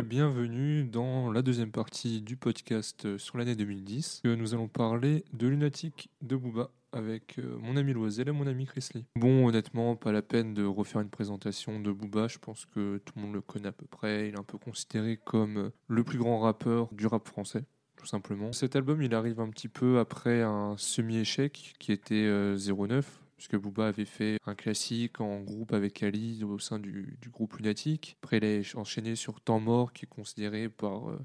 bienvenue dans la deuxième partie du podcast sur l'année 2010. Nous allons parler de Lunatic de Booba avec euh, mon ami Loisel et mon ami Chris Lee. Bon, honnêtement, pas la peine de refaire une présentation de Booba, je pense que tout le monde le connaît à peu près. Il est un peu considéré comme le plus grand rappeur du rap français. Tout simplement. Cet album, il arrive un petit peu après un semi-échec qui était 09, puisque Booba avait fait un classique en groupe avec Ali au sein du, groupe Lunatic. Après, il a enchaîné sur Temps Mort, qui est considéré par euh,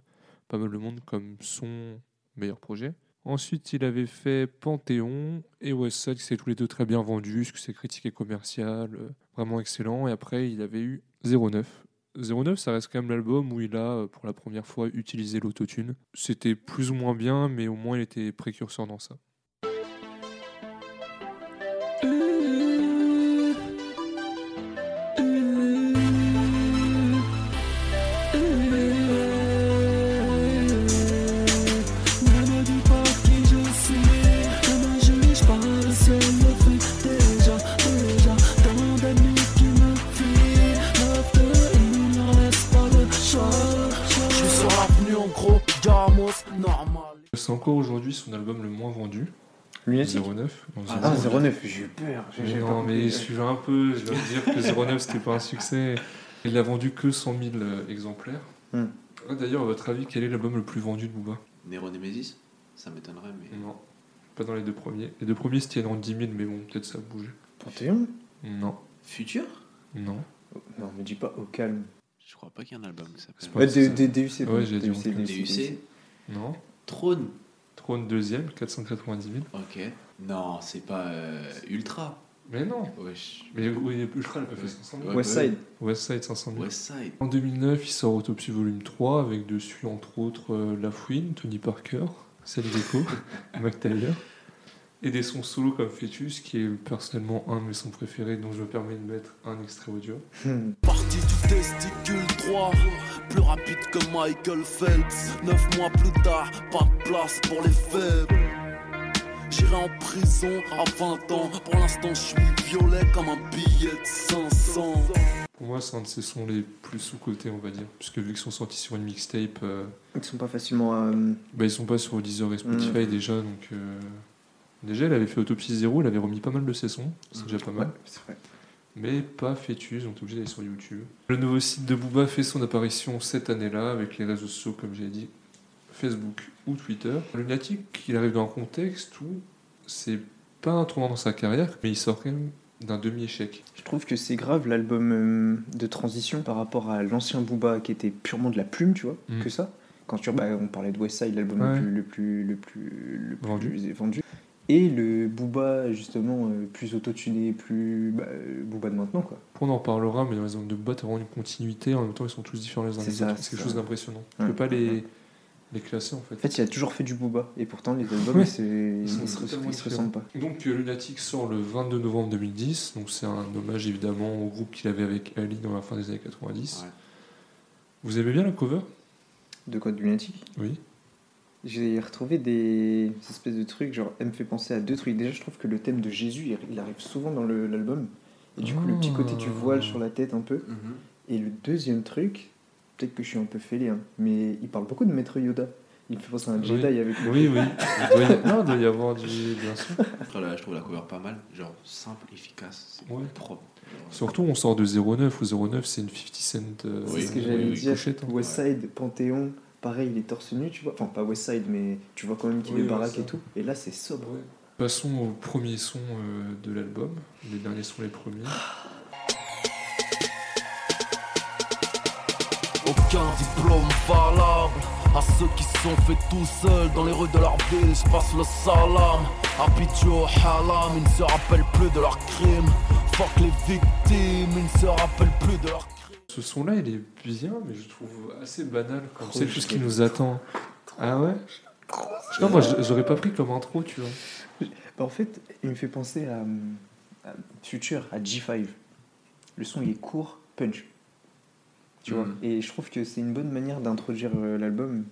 pas mal de monde comme son meilleur projet. Ensuite, il avait fait Panthéon et West qui s'est tous les deux très bien vendus, puisque c'est critique et commercial, euh, vraiment excellent. Et après, il avait eu 09. 09, ça reste quand même l'album où il a, euh, pour la première fois, utilisé l'autotune. C'était plus ou moins bien, mais au moins il était précurseur dans ça. Aujourd'hui son album le moins vendu. Lunatic 09. ah, 09, j'ai eu peur. Non, mais je suis un peu, je dois dire que 09 c'était pas un succès. Il a vendu que 100 000 euh, exemplaires. Hmm. Ah, d'ailleurs, à votre avis, quel est l'album le plus vendu de Booba? Nero Nemesis Ça m'étonnerait, mais. Non, pas dans les deux premiers. Les deux premiers c'était dans 10 000, mais bon, peut-être ça a bougé. Panthéon Non. Futur Non. Non, me dis pas au calme. Je crois pas qu'il y ait un album qui s'appelle. Ouais, DUC. Ouais, j'ai dit DUC. Non. Trône. Trône deuxième, 490 000. Ok. Non, c'est pas euh, Ultra. Mais non. Wesh. Mais oui, Ultra, elle a fait 500 000. Westside. Westside, 500 000. Westside. En 2009, il sort Autopsie Volume 3 avec dessus, entre autres, euh, La Fouine, Tony Parker, Celle Déco, Mac Taylor et des sons solo comme Fetus, qui est personnellement un de mes sons préférés, dont je me permets de mettre un extrait audio. Hmm. Partie du testicule droit, plus rapide que Michael Phelps. Neuf mois plus tard, pas de place pour les faibles. J'irai en prison à 20 ans. Pour l'instant, je suis violet comme un billet de 500. Pour moi, c'est un de ces sons les plus sous-cotés, on va dire. Puisque vu qu'ils sont sortis sur une mixtape. Euh, ils sont pas facilement. Euh, bah, ils sont pas sur Deezer et Spotify hmm. déjà, donc. Euh, Déjà, elle avait fait Autopsie Zéro, elle avait remis pas mal de ses sons, c'est déjà pas mal. Mais pas Fœtus, on est obligé d'aller sur YouTube. Le nouveau site de Booba fait son apparition cette année-là avec les réseaux sociaux, comme j'ai dit, Facebook ou Twitter. Lunatic, il arrive dans un contexte où c'est pas un tournant dans sa carrière, mais il sort quand même d'un demi-échec. Je trouve que c'est grave l'album euh, de transition par rapport à l'ancien Booba qui était purement de la plume, tu vois, mm. que ça. Quand tu, bah, on parlait de Westside, l'album le, plus, le, plus, le, plus, vendu. vendu et le Booba justement euh, plus autotuné, plus bah, Booba de maintenant quoi. On en parlera, mais dans les zones de Booba, t'as vraiment une continuité, en même temps ils sont tous différents les uns des autres, c'est quelque chose d'impressionnant. Tu peux pas les, les classer en fait. En fait, il a toujours fait du Booba, et pourtant les albums, ils, ils, se, ressemblent pas. Donc euh, Lunatic sort le 22 novembre 2010, donc c'est un hommage évidemment au groupe qu'il avait avec Ali dans la fin des années 90. Vous aimez bien la cover? De quoi? De Lunatic? Oui. J'ai retrouvé des espèces de trucs, genre, elle me fait penser à deux trucs. Déjà, je trouve que le thème de Jésus, il arrive souvent dans l'album. Et du coup, le petit côté du voile sur la tête un peu. Mhm. Et le deuxième truc, peut-être que je suis un peu fêlé, hein, mais il parle beaucoup de Maître Yoda. Il me fait penser à un Jedi avec le. Oui, oui. Il doit y... Non, il doit y avoir du. Bien sûr. Après, là, je trouve la cover pas mal. Genre, simple, efficace. C'est ouais. propre. Surtout, on sort de 09. Ou 09, c'est une 50 cent. Euh, c'est ce que j'allais dire. Hein. Westside, Panthéon pareil, il est torse nu, tu vois. Enfin, pas Westside, mais tu vois quand même qu'il est baraque et tout. Et là, c'est sobre. Passons au premier son euh, de l'album. Les derniers sont les premiers. Aucun diplôme valable à ceux qui sont faits tout seuls dans les rues de leur ville. Je passe le salam, habitué au halam. Ils ne se rappellent plus de leurs crimes. Fuck les victimes, ils ne se rappellent plus de leurs crimes ce son-là, il est bien, mais je trouve assez banal. C'est tout ce qui nous attend. Ah ouais Non, moi, j'aurais pas pris comme intro, tu vois. Bah, en fait, il me fait penser à, Future, à G5. Le son, il est court, punch. Tu vois mm. Et je trouve que c'est une bonne manière d'introduire euh, l'album.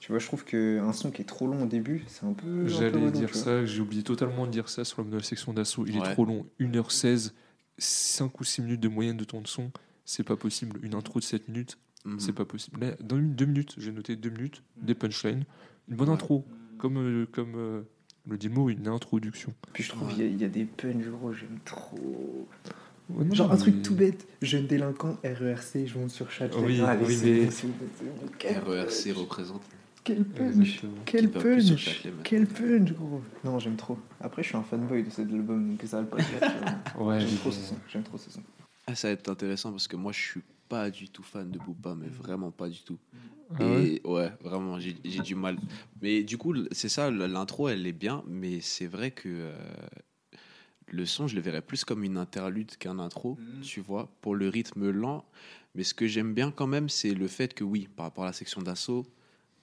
Tu vois, je trouve qu'un son qui est trop long au début, c'est un peu. J'allais dire ça, j'ai oublié totalement de dire ça sur la nouvelle section d'assaut. Il est trop long, 1h16, 5 ou 6 minutes de moyenne de temps de son c'est pas possible. Une intro de 7 minutes, Mhm. C'est pas possible. Là, dans une- deux minutes, j'ai noté deux minutes, des punchlines, une bonne Ouais. intro, comme, euh, comme euh, le dit le mot, une introduction. Puis je trouve Ouais. qu'il y a- il y, a des punchs, gros, j'aime trop. Ouais, non, Genre un truc tout bête, jeune délinquant, RERC, je monte sur chat. Oui, Allez, oui, c'est mais- RERC punch, représente. Quel punch Exactement. Quel punch. Quel punch, gros Non, j'aime trop. Après, je suis un fanboy de cet album, donc ça va pas. Ouais, J'aime trop ce son, j'aime trop ce son. Ah, ça va être intéressant parce que moi, je suis pas du tout fan de Booba, mais vraiment pas du tout. Ah ouais? Et ouais, vraiment, j'ai du mal. Mais du coup, c'est ça, l'intro, elle est bien, mais c'est vrai que euh, le son, je le verrais plus comme une interlude qu'un intro, tu vois, pour le rythme lent. Mais ce que j'aime bien quand même, c'est le fait que oui, par rapport à la section d'assaut,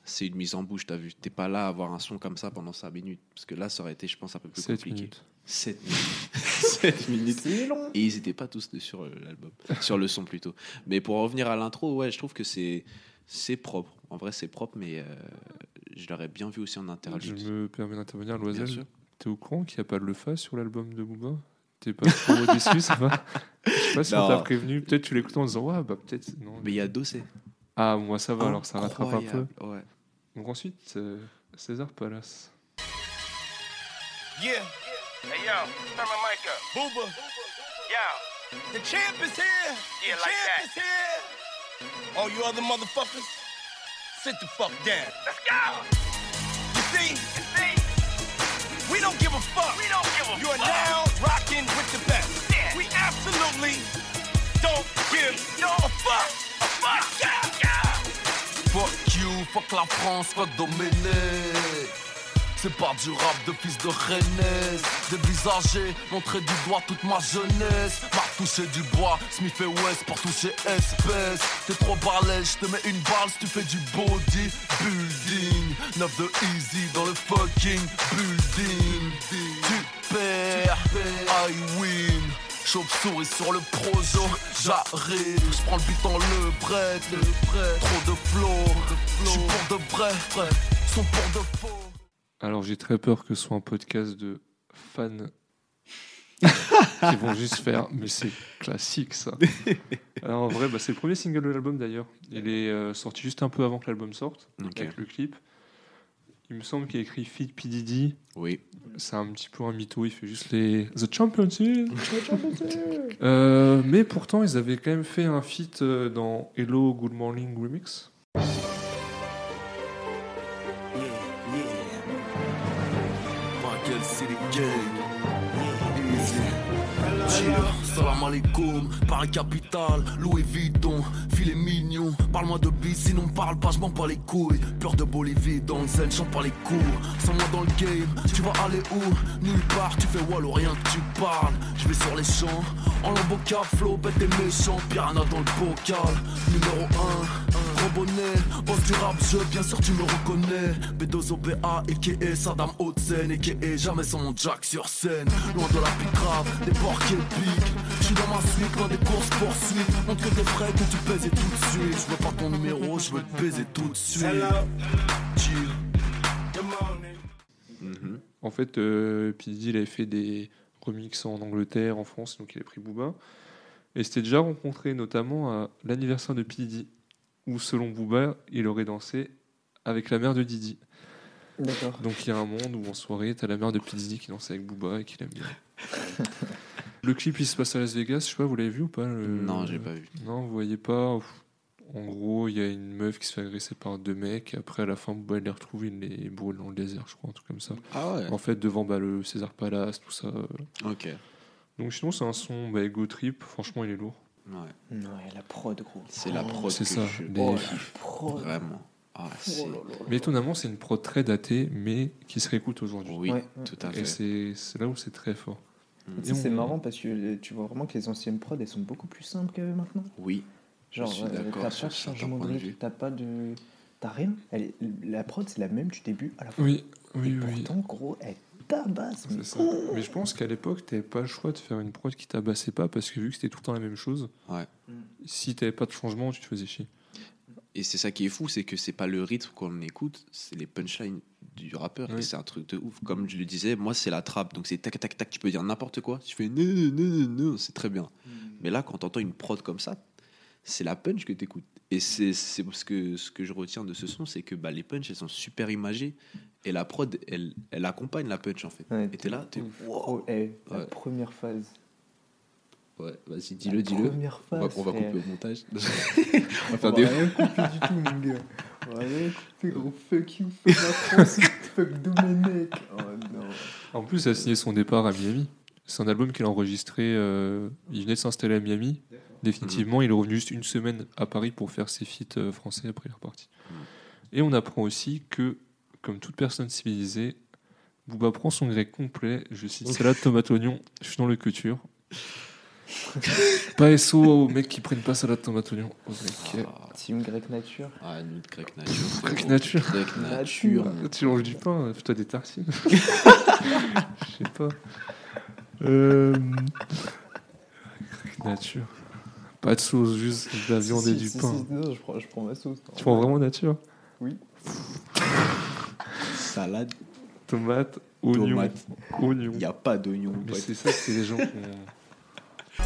c'est une mise en bouche, t'as vu. T'es pas là à avoir un son comme ça pendant 5 minutes. Parce que là, ça aurait été, je pense, un peu plus 7 compliqué. minutes. 7 minutes. 7 minutes. C'est long Et ils n'étaient pas tous sur euh, l'album, sur le son plutôt. Mais pour revenir à l'intro, ouais, je trouve que c'est c'est propre. En vrai, c'est propre, mais euh, je l'aurais bien vu aussi en Je interlude. me permets d'intervenir, Bien Loisel. sûr. T'es au courant qu'il n'y a pas de Lefa sur l'album de Booba? T'es pas trop déçu, ça va? Je sais pas si on t'a prévenu. Peut-être tu l'écoutes en disant, ouais, bah peut-être. Non. Mais il y a Dossé. Ah, moi ça va, alors ça rattrape un peu. Ouais. Donc ensuite, euh, César Palace. Yeah. Hey yo, turn my mic up. Booba. Yo. The champ is here. Yeah, the like champ that. is here. All you other motherfuckers, sit the fuck down. Let's go. You see? You see? We don't give a fuck. We don't give a fuck. You are now rocking with the best. Yeah. We absolutely don't give no a fuck. A fuck. Yeah. Yeah. Fuck you, fuck la France, fuck Domenech C'est pas du rap de fils de Rennes Dévisager, montrer du doigt toute ma jeunesse. M'a touché du bois, Smith et West pour toucher espèce. T'es trop balèze, je te mets une balle si tu fais du body building 9 de easy dans le fucking building. Tu perds, I win. Chauve-souris sur le projo, j'arrive, je prends le beat dans le prêt, trop de flow, je suis pour de vrai, sont pour de faux. Alors j'ai très peur que ce soit un podcast de fans qui vont juste faire, mais c'est classique ça. Alors en vrai, bah, c'est le premier single de l'album d'ailleurs. Il est euh, sorti juste un peu avant que l'album sorte, avec le clip. Il me semble qu'il a écrit Feed P. Diddy. Oui. C'est un petit peu un mytho, il fait juste les The Championship. Euh, mais pourtant, ils avaient quand même fait un feat euh, dans Hello Good Morning Remix. Alaikum, Paris Capital, Louis Vuitton, filet mignon. Parle-moi de bis, sinon parle pas, je m'en pas les couilles. Peur de Bolivie, dans le zen, chante pas les cours. Sans moi dans le game, tu vas aller où? Nulle part, tu fais wall ou rien que tu parles. Je vais sur les champs, en lambeau cap, flow, bête et méchant, piranha dans le bocal. Numéro 1, gros bonnet, boss du rap, je, bien sûr tu me reconnais. B2O BA, a.k.a. Saddam Hudson, a.k.a. jamais sans mon jack sur scène. Loin de la pique grave, des porcs épiques. Je suis dans ma suite, loin des courses poursuites. Montre que t'es frais, que tu pèses et tout de suite. Je veux pas ton numéro, je veux te baiser tout de suite. Chill. Mhm. En fait, euh, il avait fait des remixes en Angleterre, en France, donc il a pris Booba. Et c'était déjà rencontré notamment à l'anniversaire de P. Où selon Booba, il aurait dansé avec la mère de Didi. D'accord. Donc il y a un monde où en soirée, t'as la mère de P. Diddy qui danse avec Booba et qui l'aime bien. le clip, il se passe à Las Vegas, je sais pas, vous l'avez vu ou pas le- Non, j'ai pas vu. Non, vous voyez pas. En gros, il y a une meuf qui se fait agresser par deux mecs, et après, à la fin, Booba, il les retrouve, il les brûle dans le désert, je crois, un truc comme ça. Ah ouais. En fait, devant bah, le César Palace, tout ça. Ok. Donc sinon, c'est un son bah, ego trip, franchement, il est lourd. Ouais. Non, et la prod, gros. C'est la prod c'est ça, je les- Oh, la prod. Vraiment. Ah, c'est... Oh là là là. Mais étonnamment, c'est une prod très datée, mais qui se réécoute aujourd'hui. Oui, Ouais. tout à Et fait. c'est c'est là où c'est très fort. Tu sais, Et c'est on- marrant parce que euh, tu vois vraiment que les anciennes prods, elles sont beaucoup plus simples que maintenant. Oui. Genre, suis euh, d'accord t'as sur pas de changement de rythme, t'as pas de. T'as rien. Elle est- La prod, c'est la même du début à la fin. Oui, Et oui, oui. pourtant, gros, elle tabasse. ça. Mais je pense qu'à l'époque, t'avais pas le choix de faire une prod qui tabassait pas parce que vu que c'était tout le temps la même chose, Ouais. si t'avais pas de changement, tu te faisais chier. Et c'est ça qui est fou, c'est que c'est pas le rythme qu'on écoute, c'est les punchlines du rappeur. Et c'est un truc de ouf. Comme je le disais, moi c'est la trappe, donc c'est tac tac tac, tu peux dire n'importe quoi. Tu fais non, non, non, non, c'est très bien. Mais là, quand t'entends une prod comme ça, c'est la punch que t'écoutes. Et c'est c'est parce que ce que je retiens de ce son, c'est que bah, les punchs, elles sont super imagées. Et la prod, elle, elle accompagne la punch, en fait. Ouais, et t'es là, t'es... Oh, eh, la Ouais. première phase. Ouais, vas-y, La dis-le, dis-le. Première On phase. va, on va couper au montage. on va On faire va des... rien couper du tout, mon gars. On va rien couper, gros. Fuck you, fuck la France, fuck Domenech. Oh non. En plus, il a signé son départ à Miami. C'est un album qu'il a enregistré. euh, il venait de s'installer à Miami. Définitivement, il est revenu juste une semaine à Paris pour faire ses feats euh, français. Après, il est reparti. Et on apprend aussi que, comme toute personne civilisée, Booba prend son grec complet. Je cite salade, tomate, oignon. Je suis dans le couture. pas SO aux mecs qui prennent pas salade, tomate, oignon. Au grec. Ah, Team grec nature. ah, nous, de grec nature. Grec nature. Grec nature. Nature. Tu manges du pain, fais-toi des tartines. Je sais pas. Euh... Nature. Pas de sauce, juste de la viande Si, et si, du si, pain. si, non, je prends, je prends ma sauce. Tu prends vraiment nature? Salade, Tomate, oignon. tomate. Oignon. Il n'y a pas d'oignon. C'est ça, c'est les gens qui ont-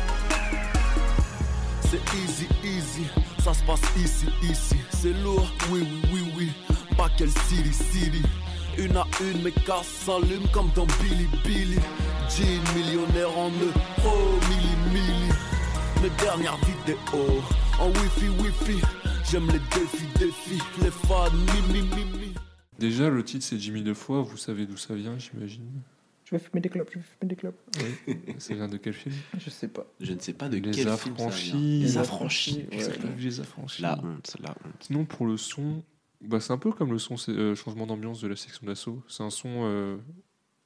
C'est easy, easy, ça se passe ici, ici. C'est lourd, oui, oui, oui, oui. Pas quel city, city. Une à une, mes casses s'allument comme dans Billy Billy. Jean millionnaire en euros, milli, milli. Mes dernières vidéos en wifi, wifi. J'aime les défis, défis. Les fans, mi, mi, mi, mi. Déjà, le titre c'est Jimmy deux fois, vous savez d'où ça vient, j'imagine. Je vais fumer des clopes, je vais fumer des clopes. ça vient de quel film? Je sais pas. Je ne sais pas de Les quel film ça affranchis. vient. Les Les affranchis, affranchis. ouais. Les affranchis. La honte, la honte. Sinon, pour le son, bah, c'est un peu comme le son euh, changement d'ambiance de la section d'assaut. C'est un son euh,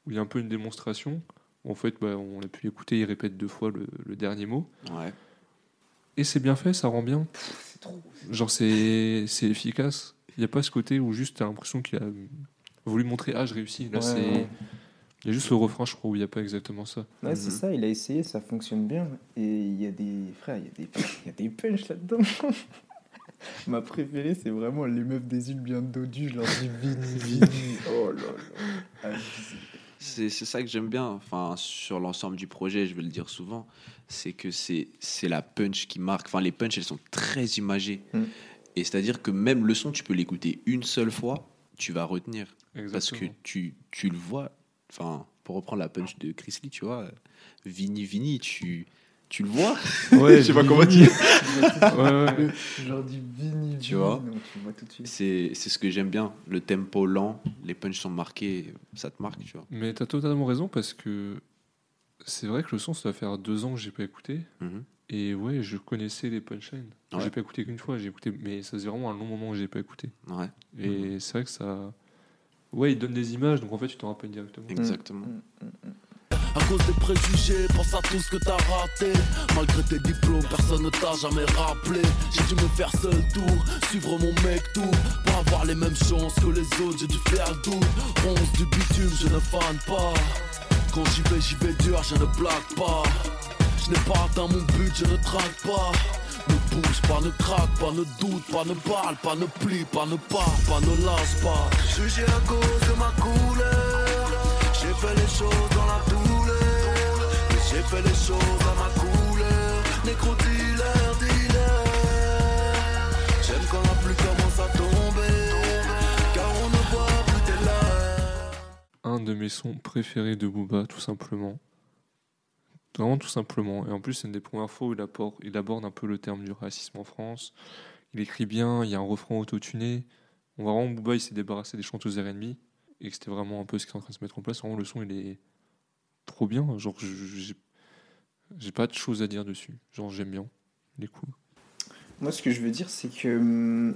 où il y a un peu une démonstration. En fait, bah, on a pu l'écouter, il répète deux fois le, le dernier mot. Ouais. Et c'est bien fait, ça rend bien. C'est trop. Genre, c'est c'est efficace. Il n'y a pas ce côté où juste t'as l'impression qu'il a voulu montrer Ah, je réussis. Là, Ouais, c'est. ouais. Il y a juste le refrain, je crois, où il n'y a pas exactement ça. Ouais, c'est Mhm. ça, il a essayé, ça fonctionne bien. Et il y a des. Frère, il y a des, il y a des punchs là-dedans. Ma préférée, c'est vraiment les meufs des îles bien dodues. Je leur dis Vini, Vini. Oh là là. Abusé. C'est c'est ça que j'aime bien, enfin, sur l'ensemble du projet, je vais le dire souvent, c'est que c'est c'est la punch qui marque. Enfin, les punches, elles sont très imagées. Mm. Et c'est-à-dire que même le son, tu peux l'écouter une seule fois, tu vas retenir. Parce que tu, tu le vois, enfin, pour reprendre la punch de Chris Lee, tu vois, Vini Vini, tu, tu le vois. Ouais, Je sais pas comment dire. Ouais, ouais. Je leur dis Vini, Tu Vini. vois Non, tu vois tout de suite. C'est c'est ce que j'aime bien. Le tempo lent, les punches sont marqués, ça te marque, tu vois. Mais t'as totalement raison parce que c'est vrai que le son, ça va faire deux ans que j'ai pas écouté. Mhm. Et ouais, je connaissais les punchlines. Ouais. J'ai pas écouté qu'une fois, j'ai écouté, mais ça faisait vraiment un long moment que j'ai pas écouté. Ouais, Et c'est vrai que ça. Ouais, il donne des images, donc en fait, tu t'en rappelles directement. exactement. À cause des préjugés, pense à tout ce que t'as raté. Malgré tes diplômes, personne ne t'a jamais rappelé. J'ai dû me faire seul tour, suivre mon mec tout. Pour avoir les mêmes chances que les autres, j'ai dû faire le tour. Ronce du bitume, je ne fane pas. Quand j'y vais, j'y vais dur, je ne blague pas. Je n'ai pas atteint mon but, je ne traque pas. Ne bouge pas, ne craque pas, ne doute pas, ne parle pas, ne plie pas, ne pars pas, ne lâche pas. Jugé à cause de ma couleur, j'ai fait les choses dans la douleur. J'ai fait les choses à ma couleur. Nécro dealer, dealer. J'aime quand la pluie commence à tomber, car on ne voit plus tes larmes. Un de mes sons préférés de Booba, tout simplement. Vraiment tout simplement. Et en plus, c'est une des premières fois où il, aborde un peu le terme du racisme en France. Il écrit bien, il y a un refrain autotuné. On voit vraiment Booba, il s'est débarrassé des chanteuses R&B. Et que c'était vraiment un peu ce qui est en train de se mettre en place. Vraiment, le son, il est trop bien. Genre, j'ai j'ai pas de choses à dire dessus. Genre, j'aime bien. Il est cool. Moi, ce que je veux dire, c'est que.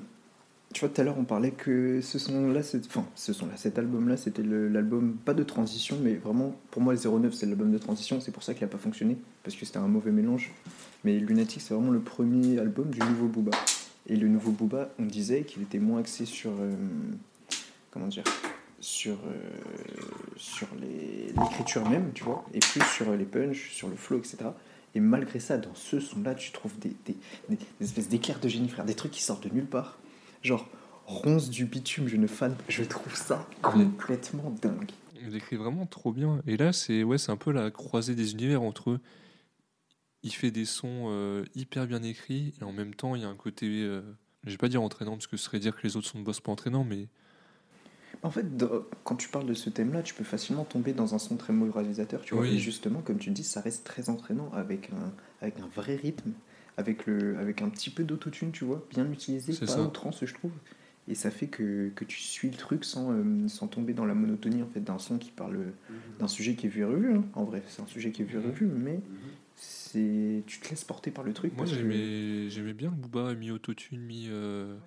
Tu vois, tout à l'heure, on parlait que ce son-là, enfin, ce son-là, cet album-là, c'était l'album, pas de transition, mais vraiment, pour moi, le 09, c'est l'album de transition. C'est pour ça qu'il n'a pas fonctionné, parce que c'était un mauvais mélange. Mais Lunatic, c'est vraiment le premier album du nouveau Booba. Et le nouveau Booba, on disait qu'il était moins axé sur. euh, comment dire sur, euh, sur l'écriture même, tu vois, et plus sur les punchs, sur le flow, etc. Et malgré ça, dans ce son-là, tu trouves des, des- des espèces d'éclairs de génie, frère, des trucs qui sortent de nulle part. Genre, ronce du bitume, je ne fan, je trouve ça complètement dingue. Il écrit vraiment trop bien. Et là, c'est ouais, c'est un peu la croisée des univers entre eux. Il fait des sons euh, hyper bien écrits et en même temps, il y a un côté euh, Je vais pas dire entraînant parce que ce serait dire que les autres sont de boss pas entraînants, mais En fait, quand tu parles de ce thème-là, tu peux facilement tomber dans un son très moralisateur, tu vois. Oui. Et justement, comme tu dis, ça reste très entraînant avec un, avec un vrai rythme, avec, le, avec un petit peu d'autotune, tu vois, bien utilisé, pas ça. outrance, je trouve. Et ça fait que, que tu suis le truc sans, euh, sans tomber dans la monotonie en fait, d'un son qui parle d'un sujet qui est vu et revu. hein. En vrai, c'est un sujet qui est vu et Mhm. revu, mais c'est tu te laisses porter par le truc. moi parce que- j'aimais j'aimais bien le Booba mi autotune, mi euh,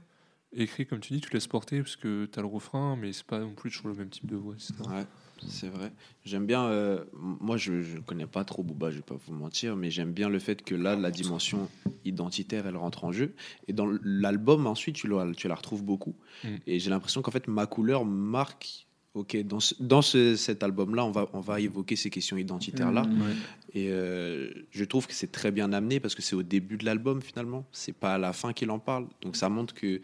écrit comme tu dis, tu laisses porter parce que tu as le refrain, mais c'est pas non plus toujours le même type de voix, etc. Ouais, c'est vrai. J'aime bien. euh, moi, je ne connais pas trop Booba, je vais pas vous mentir, mais j'aime bien le fait que là, la dimension identitaire, elle rentre en jeu. Et dans l'album, ensuite, tu la, tu la retrouves beaucoup. Mm. Et j'ai l'impression qu'en fait, ma couleur marque. Ok, dans, ce- dans ce- cet album-là, on va, on va évoquer ces questions identitaires-là. Mhm. Et euh, je trouve que c'est très bien amené parce que c'est au début de l'album finalement. C'est pas à la fin qu'il en parle. Donc ça montre que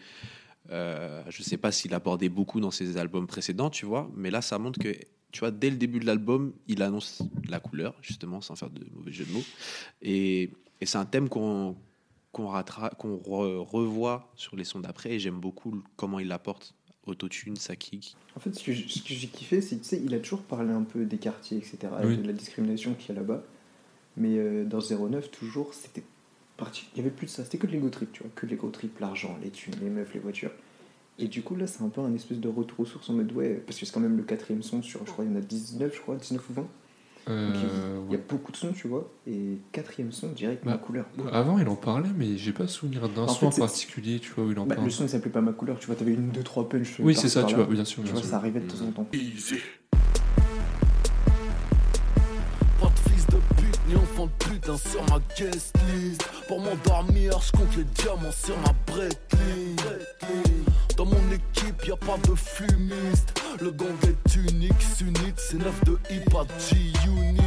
euh, je sais pas s'il abordait beaucoup dans ses albums précédents, tu vois, mais là ça montre que tu vois dès le début de l'album, il annonce la couleur justement sans faire de mauvais jeu de mots. Et, et c'est un thème qu'on qu'on rattra- qu'on re- revoit sur les sons d'après et j'aime beaucoup comment il l'apporte. Autotune, sa kick. En fait, ce que j'ai kiffé, c'est tu sais, il a toujours parlé un peu des quartiers, etc., et de la discrimination qu'il y a là-bas. Mais euh, dans 09, toujours, c'était parti. Il y avait plus de ça, c'était que de l'ego trip, tu vois, que de l'ego trip, l'argent, les thunes, les meufs, les voitures. Et du coup, là, c'est un peu un espèce de retour aux sources en mode, ouais, parce que c'est quand même le quatrième son sur, je crois, il y en a 19, je crois, 19 ou 20. Euh, Donc, il, y ouais. a beaucoup de sons, tu vois, et quatrième son, direct, Bah, ma couleur. Avant, il en parlait, mais j'ai pas souvenir d'un son en particulier, tu vois, où il en Bah, parle. le son, il s'appelait pas ma couleur, tu vois, t'avais une, deux, trois punch. Oui, par- c'est ça, tu vois, bien sûr, Tu bien vois, sûr. ça arrivait de temps en temps. Easy. Pas de fils de pute ni enfant de putain sur ma guest list. Pour m'endormir, je compte les diamants sur ma. Dans mon équipe, y a pas de fumiste. Le gang est unique, sunite, c'est 9 de hip hop G-Unit.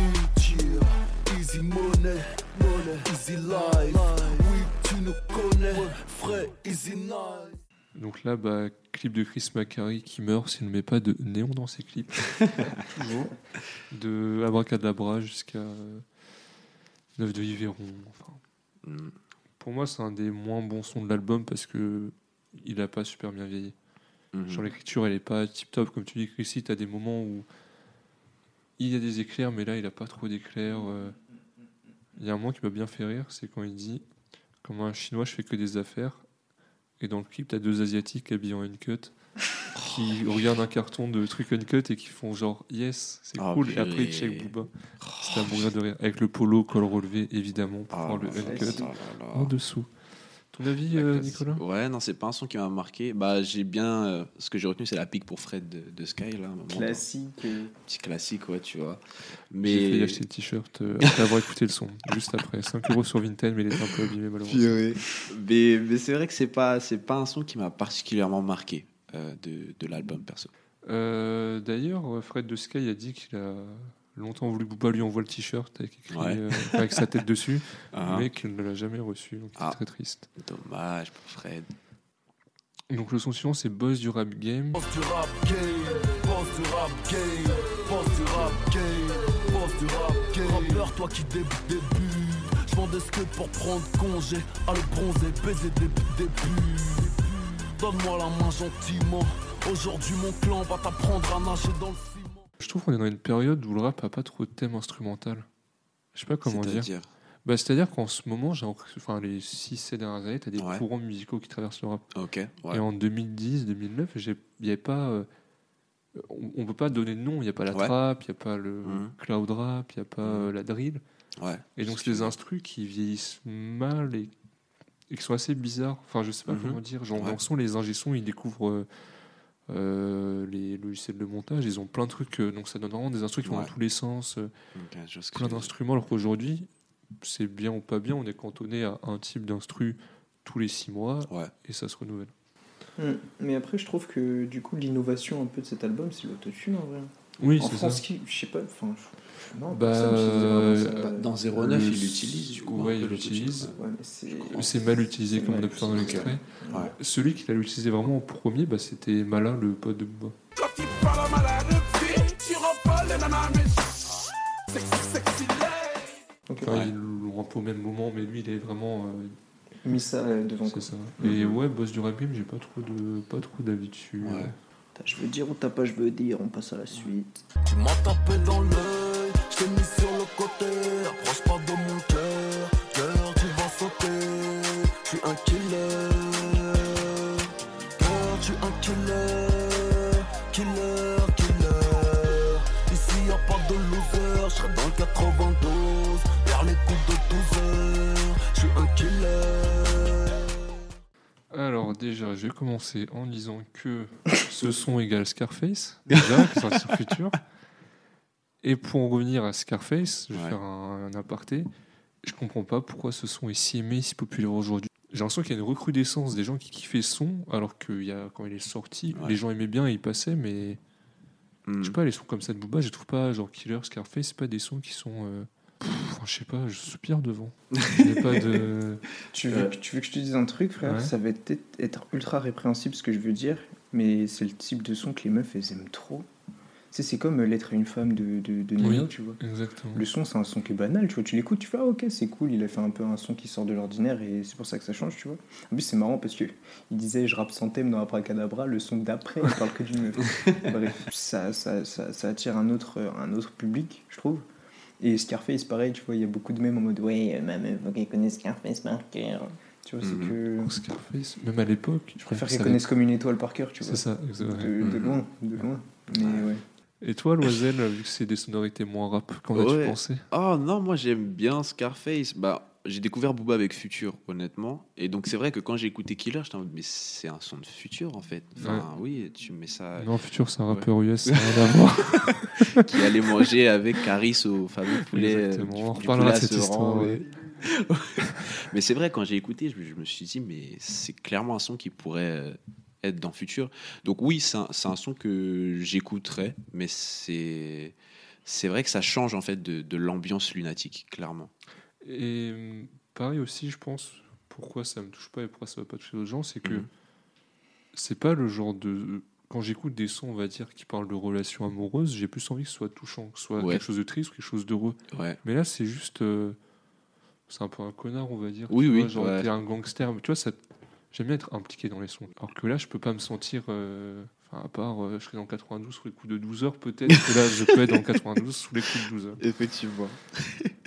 Yeah. Easy money, money, easy life. Oui, tu nous connais, frais, easy night. Donc là, bah, clip de Chris Macari qui meurt s'il ne met pas de néon dans ses clips. Toujours. De Abracadabra jusqu'à euh, 9 de Yveron. Enfin, Mm. pour moi, c'est un des moins bons sons de l'album parce que il a pas super bien vieilli. Mhm. Genre l'écriture, elle est pas tip top. Comme tu dis, Chrissy, tu as des moments où il y a des éclairs, mais là, il a pas trop d'éclairs. euh. Il y a un moment qui m'a bien fait rire, c'est quand il dit Comme un chinois, je fais que des affaires. Et dans le clip, tu as deux asiatiques habillés en uncut qui regardent un carton de trucs uncut et qui font genre yes, c'est Oh, cool. Et après, ils check Booba. C'était un mourir de rire. Avec le polo, col relevé, évidemment, pour Ah, voir le là, là, uncut en dessous. Ton avis, euh. Nicolas Ouais, non, c'est pas un son qui m'a marqué. Bah, j'ai bien. euh, ce que j'ai retenu, c'est la pique pour Fred de, de Sky, là. un moment. Classique. euh, Petit classique, ouais, tu vois. J'ai Mais. failli acheter le t-shirt euh, après avoir écouté le son, juste après. 5 euros sur Vinted, mais il était un peu abîmé malheureusement. mais, mais c'est vrai que c'est pas, c'est pas un son qui m'a particulièrement marqué euh, de, de l'album, perso. Euh, D'ailleurs, Fred de Sky a dit qu'il a longtemps voulu que Booba lui envoie le t-shirt avec, écrit, Ouais. euh, avec sa tête dessus, Ah, mais qu'il ne l'a jamais reçu, donc c'est Ah. très triste. Dommage pour Fred. Donc le son suivant, c'est Boss du Rap Game. Boss du rap game, boss du rap game, boss du rap game, boss du rap game. Rappeur, toi qui débute, début. Je vends des skates pour prendre congé, à le bronzer, baiser des début. Donne-moi la main gentiment. Aujourd'hui, mon clan va t'apprendre à nager dans le. Je trouve qu'on est dans une période où le rap a pas trop de thème instrumental. Je sais pas comment dire. C'est-à-dire. Bah, C'est-à-dire qu'en ce moment, j'ai enfin, les 6-7 dernières années, tu as des Ouais. courants musicaux qui traversent le rap. Ok, ouais. Et en 2010-2009, il n'y avait pas. euh, on, on peut pas donner de nom. Il n'y a pas la Ouais. trap, il n'y a pas le Mhm. cloud rap, il n'y a pas Mhm. euh, la drill. ouais. Et donc, c'est des instrus qui vieillissent mal et, et qui sont assez bizarres. Enfin, je sais pas Mhm. comment dire. Genre, dans le son, les ingé ils découvrent euh, euh, les logiciels de montage. Ils ont plein de trucs. euh, donc, ça donne vraiment des instrus qui vont Ouais. dans tous les sens. euh, plein d'instruments. Alors qu'aujourd'hui, c'est bien ou pas bien, on est cantonné à un type d'instru tous les six mois Ouais. et ça se renouvelle. Hmm. Mais après, je trouve que du coup, l'innovation un peu de cet album, c'est l'autotune en vrai. Oui, en c'est ça. France, qui, je sais pas, enfin, non, Bah, ça. euh, Dans 09, Le- il l'utilise du coup. ouais, un il peu l'utilise. ouais. C'est. Mal utilisé comme on a pu faire dans l'extrait. Ouais. Celui qui l'a utilisé vraiment en premier, bah, c'était Malin, le pote de Booba. Quand à une fille, tu rends les nanas, mais sexy, sexy lady. Ok. Enfin, Ouais. Ils l'ont un peu au même moment, mais lui, il est vraiment. euh, mis ça euh, devant. C'est ça. Et ouais, boss du rap j'ai pas trop de pas trop d'avis dessus. Ouais. Je veux dire ou t'as pas, je veux dire, on passe à la suite. Tu m'as tapé dans l'œil, je t'ai mis sur le côté. Approche pas de mon cœur, cœur, tu vas sauter. Je suis un killer, cœur, tu un killer, killer, killer. Ici y a pas de loser, je serai dans le 92, vers les coups de 12 heures. Je suis un killer. Alors déjà, je vais commencer en disant que ce son égale Scarface, déjà, sorti sur Future. Et pour en revenir à Scarface, je vais Ouais. faire un, un aparté. Je comprends pas pourquoi ce son est si aimé, si populaire aujourd'hui. J'ai l'impression qu'il y a une recrudescence des gens qui kiffaient ce son, alors que y a, quand il est sorti, Ouais. les gens aimaient bien et il passait, mais Hmm. je sais pas, les sons comme ça de Booba, je trouve pas, genre Killer, Scarface, c'est pas des sons qui sont. euh, pff, enfin, je sais pas, je soupire devant. Il y a pas de. Tu veux, que- tu veux que je te dise un truc, frère? Ouais. Ça va peut-être être ultra répréhensible ce que je veux dire, mais c'est le type de son que les meufs elles aiment trop. C'est comme euh, L'être et une femme de, de, de Nino, Oui. tu vois. Exactement. Le son, c'est un son qui est banal, tu vois. Tu l'écoutes, tu fais, ah ok, c'est cool, il a fait un peu un son qui sort de l'ordinaire et c'est pour ça que ça change, tu vois. En plus, c'est marrant parce que il disait, je rappe sans thème dans Abracadabra, le son d'après, il parle que d'une meuf. Bref, ça, ça, ça, ça attire un autre, un autre public, je trouve. Et Scarface, pareil, tu vois, il y a beaucoup de mèmes en mode, ouais, ma meuf, qu'elle connaisse Scarface par cœur. Tu vois, c'est Mhm. que. Scarface, même à l'époque, Je préfère ça qu'elle connaisse comme une étoile par cœur, tu C'est vois. ça, exactement. De, de loin, de loin. Mais ouais. Et toi, Loisel, vu que c'est des sonorités moins rap, qu'en as-tu Ouais. pensé? Oh non, moi j'aime bien Scarface. Bah, j'ai découvert Booba avec Future, honnêtement. Et donc c'est vrai que quand j'ai écouté Killer, j'étais en mode, mais c'est un son de Future en fait. Enfin, oui, tu mets ça. Non, Futur, c'est un Ouais. rappeur US, ça rien à voir. Qui allait manger avec Caris au fameux poulet. euh, Exactement, du- on du reparlera poulet cette histoire. ouais. mais c'est vrai, quand j'ai écouté, je, me- je me suis dit, mais c'est clairement un son qui pourrait euh, être dans Future. Donc oui, c'est un, son que j'écouterais, mais c'est. C'est vrai que ça change en fait de, de l'ambiance lunatique, clairement. Et pareil aussi, je pense, pourquoi ça me touche pas et pourquoi ça va pas toucher d'autres gens, c'est que Mhm. c'est pas le genre de. Quand j'écoute des sons, on va dire, qui parlent de relations amoureuses, j'ai plus envie que ce soit touchant, que ce soit Ouais. quelque chose de triste quelque chose d'heureux. Ouais. Mais là, c'est juste. euh, c'est un peu un connard, on va dire. Oui, tu oui, vois, genre, ouais. t'es un gangster. Mais tu vois, ça, j'aime bien être impliqué dans les sons. Alors que là, je peux pas me sentir. euh, Enfin, à part, euh, je serais dans 92 sous les coups de 12 heures, peut-être. que là, je peux être dans 92 sous les coups de 12 heures. Effectivement.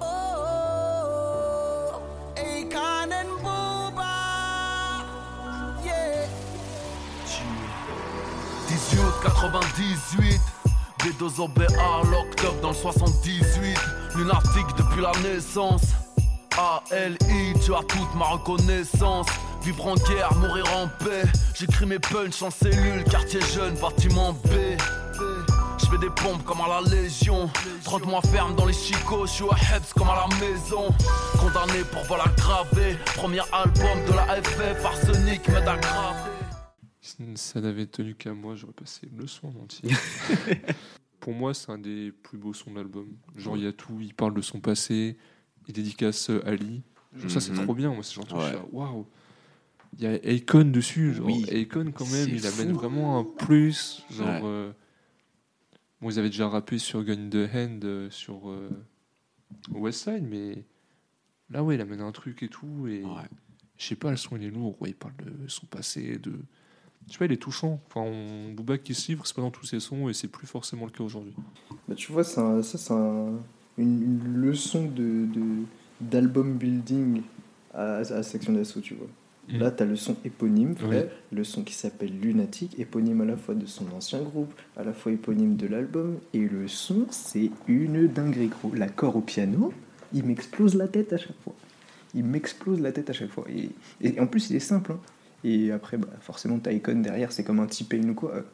Oh, Akon and Booba. Yeah. 18 août 98 B2OBA, l'octobre dans le 78 Lunatique depuis la naissance A-L-I, tu as toute ma reconnaissance. Vivre en guerre, mourir en paix. J'écris mes punchs en cellule, quartier jeune, bâtiment B. Je fais des pompes comme à la Légion. 30 mois ferme dans les chicots, je suis à Hebs comme à la maison. Condamné pour vol aggravé. Premier album de la FF, arsenic, m'aide à Ça n'avait tenu qu'à moi, j'aurais passé le son en entier. Pour moi, c'est un des plus beaux sons de l'album. Genre, il y a tout, il parle de son passé, il dédicace euh, Ali. Genre, Ça, c'est Mhm. trop bien. Moi, c'est genre, Ouais. waouh. Il y a Akon dessus. Genre, Oui. Akon, quand même, il amène vraiment un plus. Genre, Ouais. euh, bon, ils avaient déjà rappé sur Gun the Hand euh, sur euh, West Side, mais là, ouais, il amène un truc et tout. Et Ouais. je sais pas, le son il est lourd, ouais, il parle de son passé, de. Je sais pas, il est touchant. Enfin, on... Booba qui se livre, c'est pas dans tous ses sons et c'est plus forcément le cas aujourd'hui. Bah, tu vois, un- ça, c'est un- une, une leçon de, d'album building à, à Section d'Assaut, tu vois. Mm. Là, tu as le son éponyme, le son qui s'appelle Lunatic, éponyme à la fois de son ancien groupe, à la fois éponyme de l'album, et le son, c'est une dinguerie, gros. L'accord au piano, il m'explose la tête à chaque fois. Il m'explose la tête à chaque fois. Et, et en plus, il est simple. hein. Et après, bah, forcément, t'as Icon derrière, c'est comme un T-Pain ou quoi.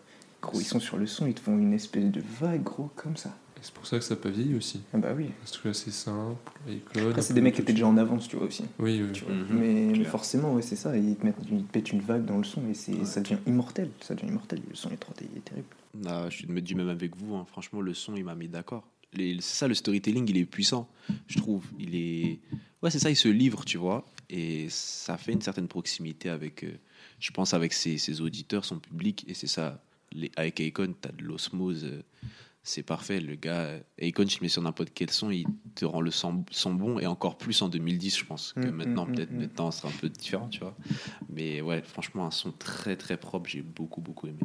Gros, ils sont sur le son, ils te font une espèce de vague, gros, comme ça. Et c'est pour ça que ça n'a pas vieilli aussi. Ah bah oui. Parce que là, c'est simple. Après, c'est des mecs qui étaient déjà en avance, tu vois aussi. Oui, oui. Tu vois. Mhm, mais, forcément, ouais, c'est ça. Ils te, mettent, ils te pètent une vague dans le son et c'est, Ouais. ça devient immortel. Ça devient immortel. Le son est trop est terrible. Ah, je suis de mettre du même avec vous. hein. Franchement, le son, il m'a mis d'accord. Les- C'est ça, le storytelling, il est puissant, je trouve. Il est. Ouais, c'est ça, il se livre, tu vois. Et ça fait une certaine proximité avec, euh, je pense, avec ses, ses auditeurs, son public. Et c'est ça. Les, avec Akon, tu as de l'osmose. euh, c'est parfait. Le gars, et quand tu le mets sur n'importe quel son, il te rend le son, son bon, et encore plus en 2010, je pense. Que Mm, maintenant, mm, peut-être mm, mm. maintenant, ce sera un peu différent, tu vois. Mais ouais, franchement, un son très très propre, j'ai beaucoup beaucoup aimé.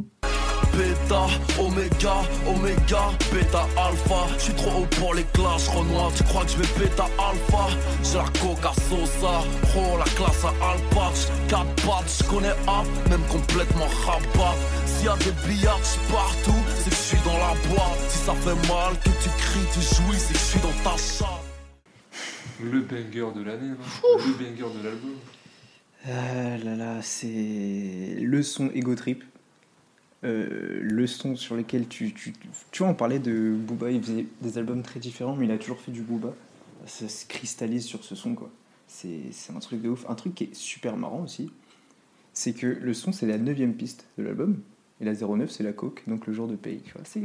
Beta, Oméga, Oméga, Beta, Alpha. Je suis trop haut pour les classes, Renoir. Tu crois que je vais Beta, Alpha? J'ai la Coca Sosa, oh la classe à Alpatch. 4 pattes, je connais A, même complètement rabat. S'il y a des billards partout, c'est que je suis dans la boîte. Si ça fait mal, que tu cries, tu jouis, c'est que je suis dans ta chatte. Le banger de l'année, le banger de l'album. Ah là là, c'est le son Ego Trip. Euh, le son sur lequel tu, tu, tu vois, on parlait de Booba, il faisait des albums très différents, mais il a toujours fait du Booba. Ça se cristallise sur ce son, quoi. C'est c'est un truc de ouf. Un truc qui est super marrant aussi, c'est que le son, c'est la neuvième piste de l'album, et la 09, c'est la coke, donc le jour de paye, tu vois. C'est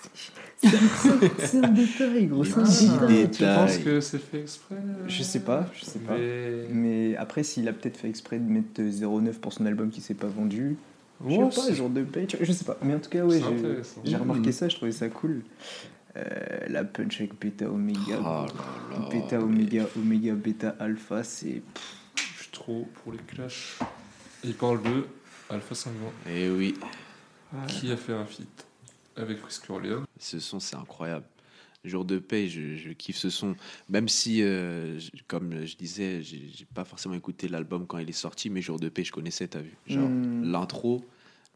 c'est- c'est- c'est un détail, gros. C'est un Petit détail. Tu penses que c'est fait exprès Je sais pas, je sais pas. Mais... Mais après, s'il a peut-être fait exprès de mettre 09 pour son album qui s'est pas vendu, je Ouais, sais pas, de je sais pas. Mais en tout cas, ouais, j'ai- remarqué Mhm. ça, je trouvais ça cool. Euh, la punch avec Beta Omega, Oh là, Beta mais- Omega, Omega Beta Alpha, c'est. Je suis trop pour les clashs. Il parle de Alpha 5 Eh oui, qui a fait un feat avec Frisk Orleans. ce son, c'est incroyable. Jour de paix, je, je kiffe ce son. Même si, euh, je- comme je disais, j'ai j'ai pas forcément écouté l'album quand il est sorti, mais Jour de paix, je connaissais, t'as vu. Genre, Mm. l'intro,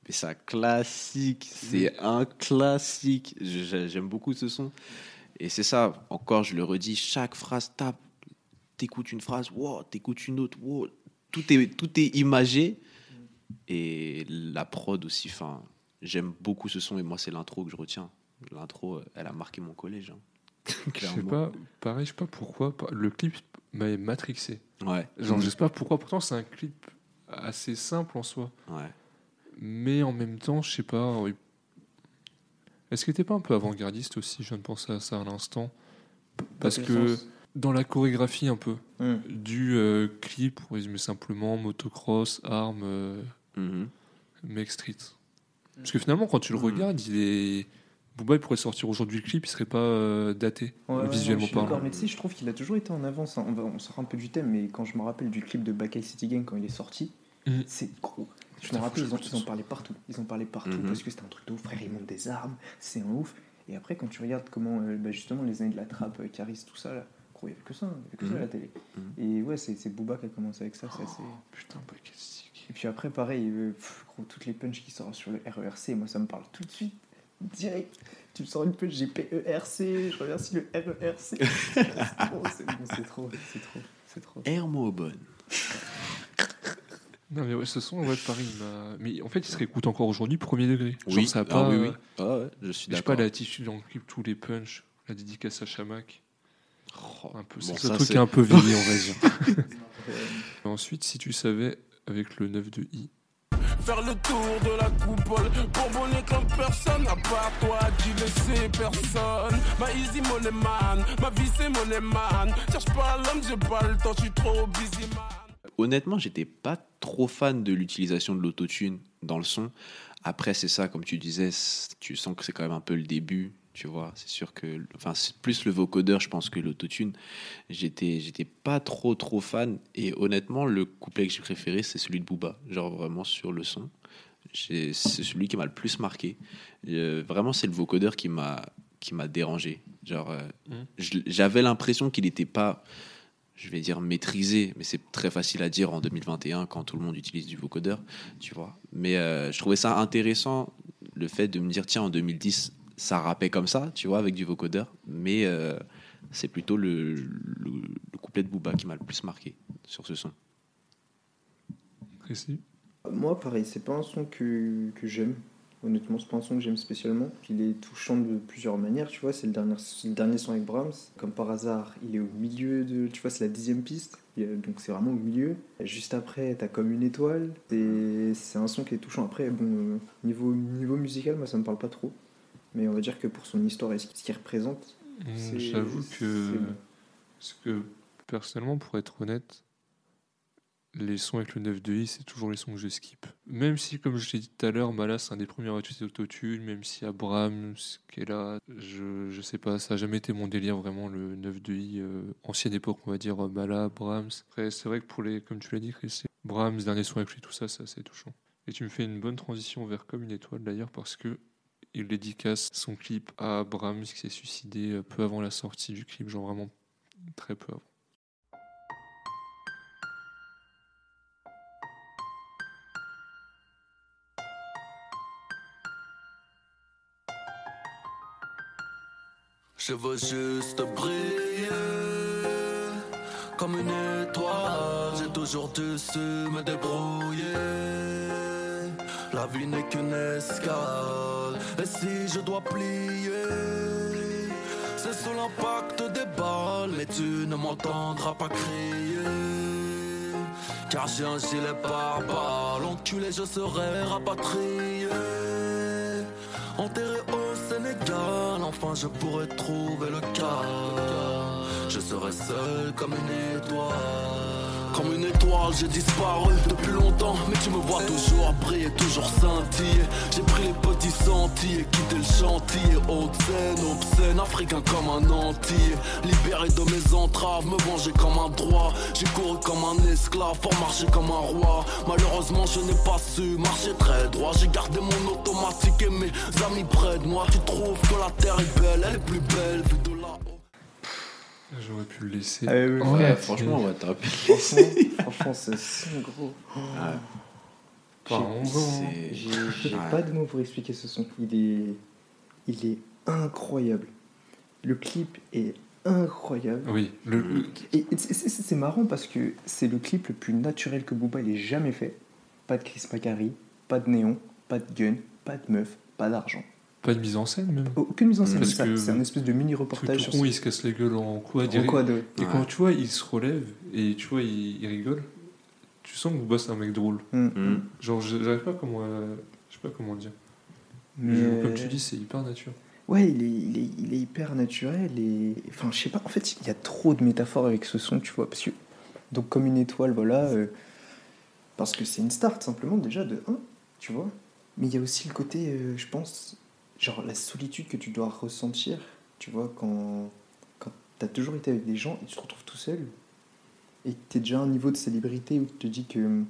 mais c'est un classique. C'est un classique. J'aime beaucoup ce son. Et c'est ça, encore, je le redis, chaque phrase tape. T'écoutes une phrase, wow, t'écoutes une autre, wow. Tout est, tout est imagé. Et la prod aussi, enfin, j'aime beaucoup ce son et moi, c'est l'intro que je retiens. L'intro, elle a marqué mon collège. hein. Je sais pas, pareil, je sais pas pourquoi. Le clip m'avait matrixé. Ouais. Genre, je sais pas pourquoi. Pourtant, c'est un clip assez simple en soi. Ouais. Mais en même temps, je sais pas. oui. Est-ce qu'il était pas un peu avant-gardiste aussi? Je viens de penser à ça à l'instant. Parce que sens dans la chorégraphie, un peu, Mm. du euh, clip, pour résumer simplement, motocross, armes, euh, Mhm. mec street. Parce que finalement, quand tu le Mhm. regardes, il est. Booba, il pourrait sortir aujourd'hui le clip, il serait pas euh, daté, Ouais, ouais, visuellement suis parlant. d'accord, mais tu sais, je trouve qu'il a toujours été en avance. hein. On, va, on sort un peu du thème, mais quand je me rappelle du clip de Bakai City Gang quand il est sorti, c'est gros. Je Putain, me rappelle, ils je ils en parlaient partout. Ils en parlaient partout Mhm. parce que c'était un truc de ouf. Frère, ils montent des armes, c'est un ouf. Et après, quand tu regardes comment, euh, bah, justement, les années de la trappe, euh, Caris, tout ça, là, gros, il n'y avait que ça, il y avait que ça à la Mhm. télé. Mhm. Et ouais, c'est Booba qui a commencé avec ça. c'est assez- Putain, pas stick. Et puis après, pareil, euh, pff, gros, toutes les punches qui sortent sur le RERC, moi, ça me parle tout de suite, direct. Tu me sors une punch, j'ai PERC, je remercie le RERC. c'est trop, c'est bon, c'est trop, c'est trop, c'est trop. Air bonne. Non, mais ouais, ce son, ouais, pareil, il m'a- Mais en fait, il se réécoute encore aujourd'hui, premier degré. Genre, Oui, ça a ah pas. oui, oui. euh, Ah ouais, je suis Je sais d'accord. pas, l'attitude dans le clip, tous les punchs, la dédicace à Chamac. Oh, Un peu, bon, c'est ça, ce truc c'est- qui est un peu vieilli, on va dire. Ensuite, si tu savais, avec le 9 de I, Faire le tour de la coupole Bourbonner comme personne À part toi qui le sais personne Ma easy money man Ma vie c'est money man Cherche pas l'homme j'ai pas le temps Je suis trop busy man Honnêtement, j'étais pas trop fan de l'utilisation de l'autotune dans le son. Après, c'est ça, comme tu disais, tu sens que c'est quand même un peu le début, tu vois. C'est sûr que, enfin, c'est plus le vocodeur, je pense, que l'autotune. J'étais, j'étais pas trop, trop fan. Et honnêtement, le couplet que j'ai préféré, c'est celui de Booba. Genre vraiment sur le son. C'est celui qui m'a le plus marqué. Euh, vraiment, c'est le vocodeur qui m'a, qui m'a dérangé. Genre, euh, je- j'avais l'impression qu'il n'était pas je vais dire maîtrisé, mais c'est très facile à dire en 2021 quand tout le monde utilise du vocodeur, tu vois. Mais euh, je trouvais ça intéressant, le fait de me dire, tiens, en 2010, ça rappait comme ça, tu vois, avec du vocodeur, mais euh, c'est plutôt le, le, le couplet de Booba qui m'a le plus marqué sur ce son. précis. Moi, pareil, c'est pas un son que, que j'aime. Honnêtement, c'est pas un son que j'aime spécialement. Il est touchant de plusieurs manières, tu vois. C'est le dernier, le dernier son avec Brahms. Comme par hasard, il est au milieu de. Tu vois, c'est la dixième piste. Donc c'est vraiment au milieu. Juste après, t'as comme une étoile. C'est un son qui est touchant. Après, bon, euh, niveau, niveau musical, moi, ça me parle pas trop. Mais on va dire que pour son histoire et ce qu'il représente, Mmh, J'avoue que. Parce que, personnellement, pour être honnête, les sons avec le 9 de i, c'est toujours les sons que je skip. Même si, comme je l'ai dit tout à l'heure, Mala, c'est un des premiers à utiliser l'autotune, même si Abrams qui est là, je, je sais pas, ça a jamais été mon délire vraiment, le 9 de i, euh, ancienne époque, on va dire, euh, Mala, Brahms. Après, c'est vrai que pour les, comme tu l'as dit, Chris, Brahms, dernier son avec lui, tout ça, c'est assez touchant. Et tu me fais une bonne transition vers Comme une étoile d'ailleurs, parce que il dédicace son clip à Brahms qui s'est suicidé euh, peu avant la sortie du clip, genre vraiment très peu avant. Je veux juste briller comme une étoile. J'ai toujours dû su me débrouiller. La vie n'est qu'une escale. Et si je dois plier, c'est sous l'impact des balles. Mais tu ne m'entendras pas crier. Car j'ai un gilet par balle. Enculé, je serai rapatrié. Enterré au Enfin je pourrais trouver le calme. Je serai seul comme une étoile. Comme une étoile, j'ai disparu depuis longtemps, mais tu me vois toujours briller, toujours scintiller. J'ai pris les petits sentiers, quitté le chantier, haute scène, obscène, africain comme un entier. Libéré de mes entraves, me venger comme un droit. J'ai couru comme un esclave pour marcher comme un roi. Malheureusement, je n'ai pas su marcher très droit. J'ai gardé mon automatique et mes amis près de moi. Tu trouves que la terre est belle, elle est plus belle. J'aurais pu le laisser. Ah ouais, ouais, Ouais, Ouais, franchement, ouais, t'aurais pu. Franchement, franchement ce son, gros. Pardon. C'est- J'ai j'ai Ouais. pas de mots pour expliquer ce son. Il est, il est incroyable. Le clip est incroyable. Oui, le, le- Et c'est- c'est c'est marrant parce que c'est le clip le plus naturel que Booba ait jamais fait. Pas de Chris Macari, pas de néon, pas de gun, pas de meuf, pas d'argent. Pas de mise en scène même. Aucune mise en scène, Parce c'est ça. que- c'est un espèce de mini Truc reportage sur tout rond, il se casse la gueule en quad. il en ri- quad, ouais. Et quand tu vois, il se relève et tu vois, il, il rigole, tu sens que Booba c'est un mec drôle. Mm. Mm. Genre, je- j'arrive pas comment, euh, je sais pas comment dire. Mais Je- Comme tu dis, c'est hyper nature. Ouais, il est, il, est, il est hyper naturel et. Enfin, je sais pas, en fait, il y a trop de métaphores avec ce son, tu vois. Parce que. Donc, comme une étoile, voilà. euh, parce que c'est une star, tout simplement, déjà, de 1, tu vois. Mais il y a aussi le côté, euh, je pense, genre la solitude que tu dois ressentir, tu vois, quand, quand t'as toujours été avec des gens et tu te retrouves tout seul. Et que t'es déjà à un niveau de célébrité où tu te dis que hum,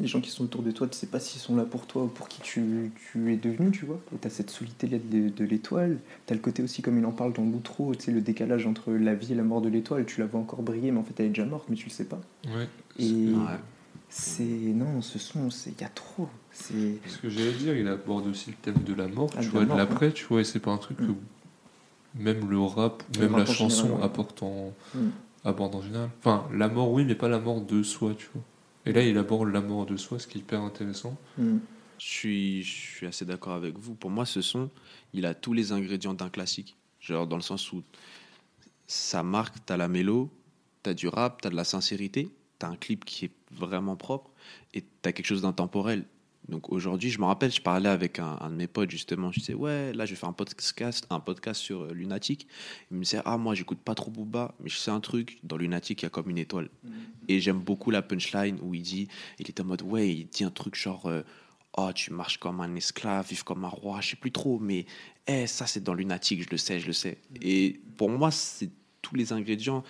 les gens qui sont autour de toi, tu sais pas s'ils sont là pour toi ou pour qui tu, tu es devenu, tu vois. Et t'as cette solitude de, de l'étoile. T'as le côté aussi, comme il en parle dans l'outro, tu sais, le décalage entre la vie et la mort de l'étoile. Tu la vois encore briller, mais en fait, elle est déjà morte, mais tu le sais pas. Ouais. Et Ouais. C'est. Non, ce son, c'est- il y a trop. C'est. Ce que j'allais dire, il aborde aussi le thème de la mort, Ah, tu de vois, la de l'après, tu vois, et c'est pas un truc que Mm. même le rap, Le même rap la chanson général, ouais. apporte en, Mm. aborde en général. Enfin, la mort, oui, mais pas la mort de soi, tu vois. Et là, il aborde la mort de soi, ce qui est hyper intéressant. Mm. Je suis, je suis assez d'accord avec vous. Pour moi, ce son, il a tous les ingrédients d'un classique. Genre, dans le sens où ça marque, t'as la mélo, t'as du rap, t'as de la sincérité, t'as un clip qui est vraiment propre et t'as quelque chose d'intemporel. Donc aujourd'hui, je me rappelle, je parlais avec un, un de mes potes justement. Je disais, ouais, là, je vais faire un podcast, un podcast sur euh, Lunatic. Il me disait, ah, moi, j'écoute pas trop Booba, mais je sais un truc, dans Lunatic, il y a comme une étoile. Et j'aime beaucoup la punchline où il dit, il est en mode, ouais, il dit un truc genre, euh, oh, tu marches comme un esclave, vive comme un roi, je sais plus trop, mais eh, ça, c'est dans Lunatic, je le sais, je le sais. Et pour moi, c'est tous les ingrédients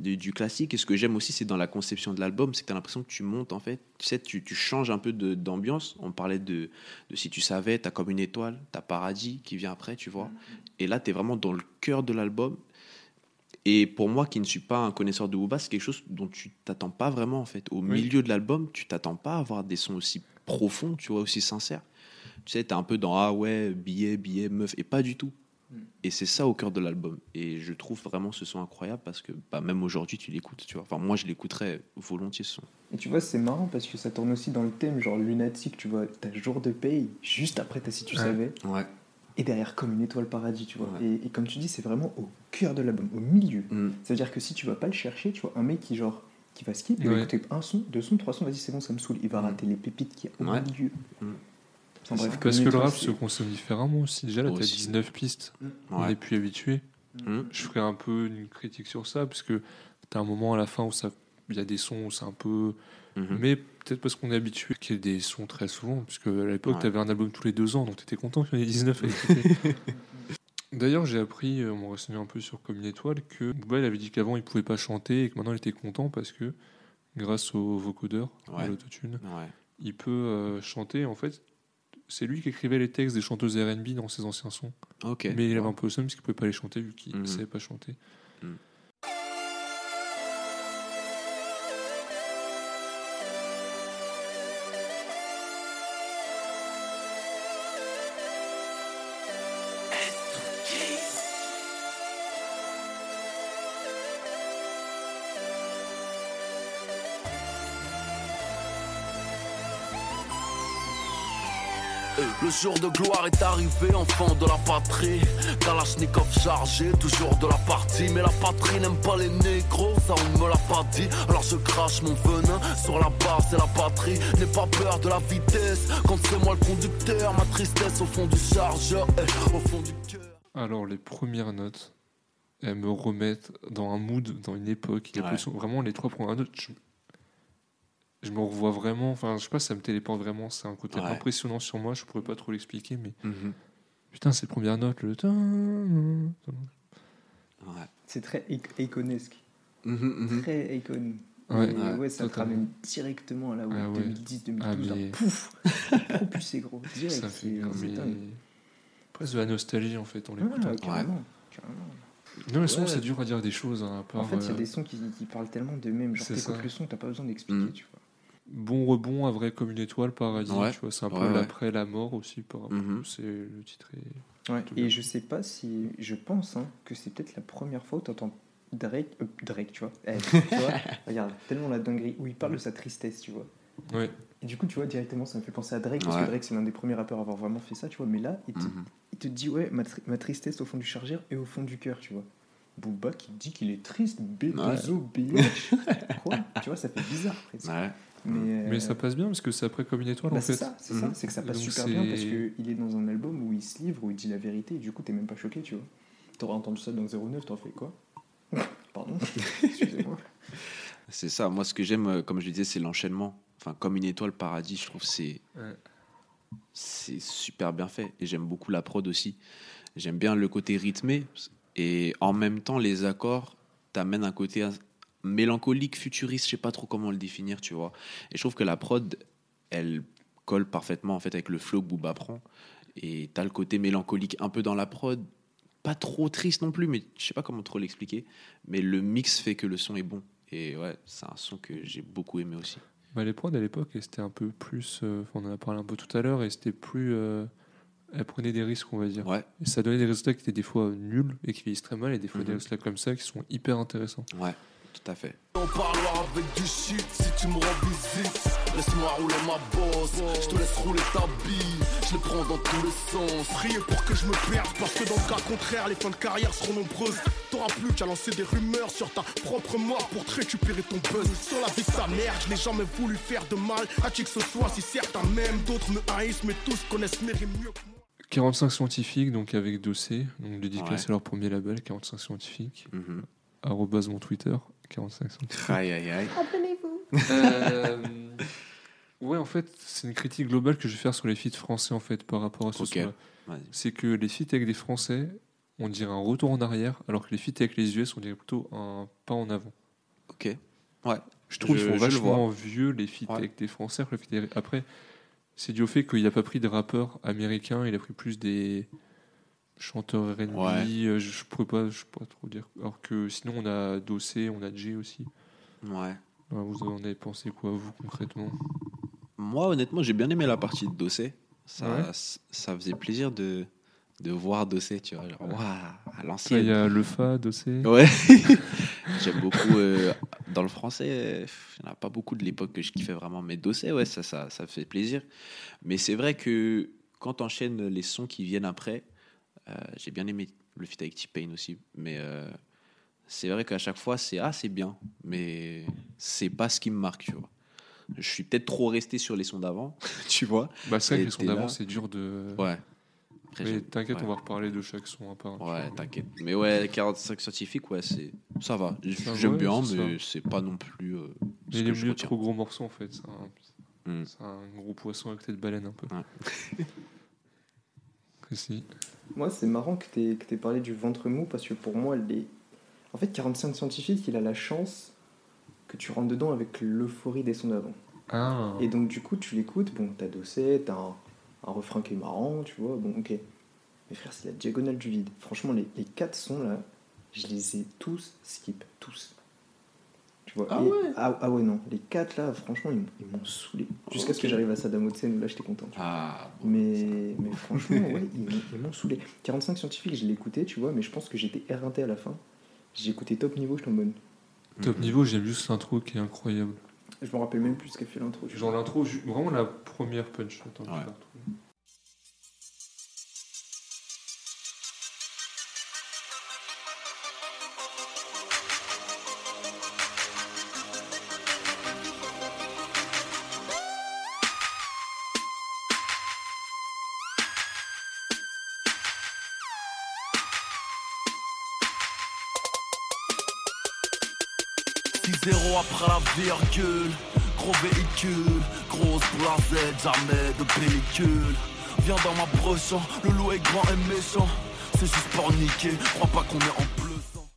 du, du classique. Et ce que j'aime aussi, c'est dans la conception de l'album, c'est que tu as l'impression que tu montes, en fait. Tu sais, tu, tu changes un peu de- d'ambiance. On parlait de, de Si tu savais, tu as comme une étoile, tu as Paradis qui vient après, tu vois. Et là, tu es vraiment dans le cœur de l'album. Et pour moi, qui ne suis pas un connaisseur de Booba, c'est quelque chose dont tu t'attends pas vraiment, en fait. Au milieu de l'album, tu t'attends pas à avoir des sons aussi profonds, tu vois, aussi sincères. Tu sais, t'es un peu dans Ah ouais, billet, billet, meuf, et pas du tout. Et c'est ça au cœur de l'album. Et je trouve vraiment ce son incroyable parce que bah, même aujourd'hui, tu l'écoutes, tu vois. Enfin, moi, je l'écouterais volontiers ce son. Et tu vois, c'est marrant parce que ça tourne aussi dans le thème, genre lunatique, tu vois. T'as jour de paye, juste après t'as si tu Ouais. savais. Ouais. Et derrière, comme une étoile paradis, tu vois. Ouais. Et, et comme tu dis, c'est vraiment au cœur de l'album, au milieu. Mm. Ça veut dire que si tu vas pas le chercher, tu vois, un mec qui, genre, qui va skip, il va écouter un son, deux sons, trois sons, vas-y, c'est bon, ça me saoule. Il va Mm. rater les pépites qu'il y a au Ouais. milieu. Mm. Enfin, bref, Parce que le rap c'est- se consomme différemment aussi. Déjà, là, tu as Aussi. 19 pistes. On Ouais. est plus habitué. Mm. Je ferai un peu une critique sur ça, parce que tu as un moment à la fin où ça- il y a des sons où c'est un peu Mhm. Mais peut-être parce qu'on est habitué qu'il y ait des sons très souvent, puisque à l'époque, Ouais. tu avais un album tous les deux ans, donc tu étais content qu'il y en ait 19 à écouter. D'ailleurs, j'ai appris, euh, en me renseignant un peu sur Comme une étoile, que Booba il avait dit qu'avant il pouvait pas chanter et que maintenant il était content parce que grâce au vocodeur, Ouais. à l'autotune, Ouais. il peut euh, chanter. En fait, c'est lui qui écrivait les textes des chanteuses RB dans ses anciens sons. Ok. Mais il avait un peu le seum parce qu'il pouvait pas les chanter vu qu'il ne Mhm. savait pas chanter. Le jour de gloire est arrivé, enfant de la patrie. Kalachnikov chargé, toujours de la partie. Mais la patrie n'aime pas les négros, ça on ne me l'a pas dit. Alors je crache mon venin sur la base et la patrie. N'aie pas peur de la vitesse, quand c'est moi le conducteur. Ma tristesse au fond du chargeur, eh, au fond du cœur. Alors, les premières notes, elles me remettent dans un mood, dans une époque. Il y a Ouais. plus- vraiment les trois premières notes. Je, me revois vraiment. Enfin, je sais pas, ça me téléporte vraiment. C'est un côté Ouais. impressionnant sur moi. Je pourrais pas trop l'expliquer, mais Mhm. putain, ces premières notes, le. Ouais. C'est très ic- iconesque. Mhm, mhm. Très icon. Ouais. Et Ouais, ouais, ça te ramène directement à la Ah ouais. 2010-2012. Ah, mais- là, Pouf Propulsé gros. Direct. Ça fait les- presque de la nostalgie en fait en Ouais, l'écoutant. carrément. carrément. Non, le son, Ouais. c'est dur à dire des choses. hein, à part, En fait, il y a euh, des sons qui, qui parlent tellement d'eux-mêmes. Genre, C'est t'écoutes le son, t'as pas besoin d'expliquer, Mhm. tu vois. Bon rebond, un vrai comme une étoile, paradis. Ouais. Tu vois, c'est un peu Ouais, ouais. l'après la mort aussi. Par rapport. Mhm. C'est le titre. est- Ouais. Et je sais pas si. Je pense hein, que c'est peut-être la première fois où t'entends Drake. euh, Drake, tu vois. Eh, tu vois regarde, tellement la dinguerie. Où il parle de sa tristesse, tu vois. Ouais. Et du coup, tu vois, directement, ça me fait penser à Drake. Parce Ouais. que Drake, c'est l'un des premiers rappeurs à avoir vraiment fait ça, tu vois. Mais là, il te, Mhm. il te dit, ouais, ma, tri- ma tristesse au fond du chargeur et au fond du cœur, tu vois. Booba qui dit qu'il est triste, B2O, BH. Quoi? Tu vois, ça fait bizarre presque. Ouais. Mais, Mais euh, ça passe bien parce que c'est après comme une étoile bah, en c'est fait. ça, c'est ça, Mhm. c'est que ça passe Donc super c'est- bien parce qu'il est dans un album où il se livre, où il dit la vérité, et du coup t'es même pas choqué, tu vois. T'aurais entendu ça dans 09, t'en fais quoi? Pardon Excusez-moi. C'est ça. Moi, ce que j'aime, euh, comme je disais, c'est l'enchaînement. Enfin, comme une étoile paradis, je trouve que c'est Ouais. c'est super bien fait. Et j'aime beaucoup la prod aussi. J'aime bien le côté rythmé. Et en même temps, les accords t'amènent un côté mélancolique, futuriste. Je sais pas trop comment le définir, tu vois. Et je trouve que la prod, elle colle parfaitement en fait avec le flow que Booba prend. Et t'as le côté mélancolique un peu dans la prod. Pas trop triste non plus, mais je sais pas comment trop l'expliquer. Mais le mix fait que le son est bon. Et ouais, c'est un son que j'ai beaucoup aimé aussi. Bah, les prods à l'époque, c'était un peu plus. euh, on en a parlé un peu tout à l'heure, et c'était plus. euh, elles prenaient des risques, on va dire. Ouais, Et ça donnait des résultats qui étaient des fois nuls et qui vieillissent très mal, et des fois des Mhm. résultats comme ça qui sont hyper intéressants. ouais, tout à fait. On parlera avec du shit si tu me rends visite. Laisse-moi rouler ma bosse, je te laisse rouler ta bille. Je les prends dans tous les sens. Priez pour que je me perde, parce que dans le cas contraire, les fins de carrière seront nombreuses. T'auras plus qu'à lancer des rumeurs sur ta propre mort pour te récupérer ton buzz. Sur la vie de ta mère, je n'ai jamais voulu faire de mal à qui que ce soit. Si certains m'aiment, d'autres me haïssent, mais tous connaissent mes rimes mieux que moi. 45 scientifiques, donc avec Dossé, donc dédicace Ouais. à leur premier label, 45 scientifiques. Mhm. Arrobase mon Twitter, 45 scientifiques. Aïe, aïe, aïe. Euh, ouais, en fait, c'est une critique globale que je vais faire sur les feats français en fait par rapport à ce Ok. son-là. Vas-y. C'est que les feats avec des Français, on dirait un retour en arrière, alors que les feats avec les US, on dirait plutôt un pas en avant. Ok. Ouais. Je trouve qu'ils le vachement vieux les feats Ouais. avec des Français. Après, c'est dû au fait qu'il n'a pas pris des rappeurs américains, il a pris plus des chanteurs R&B. Ouais. euh, Je, pourrais pas, je pourrais pas trop dire. Alors que sinon, on a Dossé, on a Jay aussi. Ouais. Vous en avez pensé quoi, vous, concrètement? Moi, honnêtement, j'ai bien aimé la partie de Dossé. Ça, Ouais. ça faisait plaisir de, de voir Dossé, tu vois. Genre, à Là, Il y a le Fa, Dossé. Ouais. J'aime beaucoup. euh, dans le français, il n'y en a pas beaucoup de l'époque que je kiffais vraiment. Mais Dossé, ouais, ça, ça, ça fait plaisir. Mais c'est vrai que quand tu enchaînes les sons qui viennent après, j'ai bien aimé le feat avec T-Pain aussi. Mais euh, c'est vrai qu'à chaque fois, c'est ah, c'est bien. Mais c'est pas ce qui me marque, tu vois. Je suis peut-être trop resté sur les sons d'avant, tu vois. Bah, c'est vrai que les sons d'avant, c'est dur de. Ouais. Après, Mais t'inquiète, ouais. on va reparler de chaque son à part. Ouais, t'inquiète. Mais ouais, 45 scientifiques, ouais, c'est ça va. J'aime bien, mais c'est pas non plus euh, Mais il est mieux trop gros morceau en fait. C'est un, Mm. c'est un gros poisson avec tête baleine un peu. Ouais. Moi, c'est marrant que tu aies, parlé du ventre mou parce que pour moi, les... en fait, 45 scientifiques, il a la chance que tu rentres dedans avec l'euphorie des sons d'avant. Ah. Et donc, du coup, tu l'écoutes, bon, t'as Dosset, t'as un, un refrain qui est marrant, tu vois, bon, ok. Mais frère, c'est la diagonale du vide. Franchement, les, les quatre sons là, je les ai tous skip, tous. Tu vois Ah et- ouais ah, ah ouais, non, les quatre là, franchement, ils, m'ont- ils m'ont saoulé. Jusqu'à ce que j'arrive à Saddam Hussein où là, j'étais content. Ah, bon, Mais, mais franchement, ouais, ils m'ont- ils m'ont saoulé. 45 scientifiques, je l'ai écouté, tu vois, mais je pense que j'étais éreinté à la fin. J'ai écouté top niveau, je t'en bonne. Top niveau, j'aime juste l'intro qui est incroyable. Je me rappelle même plus ce qu'a fait l'intro. Genre l'intro, vraiment la première punch. Attends, Ouais. Après la virgule Gros véhicule, grosse blasette, jamais de pellicule Viens dans ma brochant, le loup est grand et méchant C'est juste pour niquer, crois pas qu'on est en pleuçant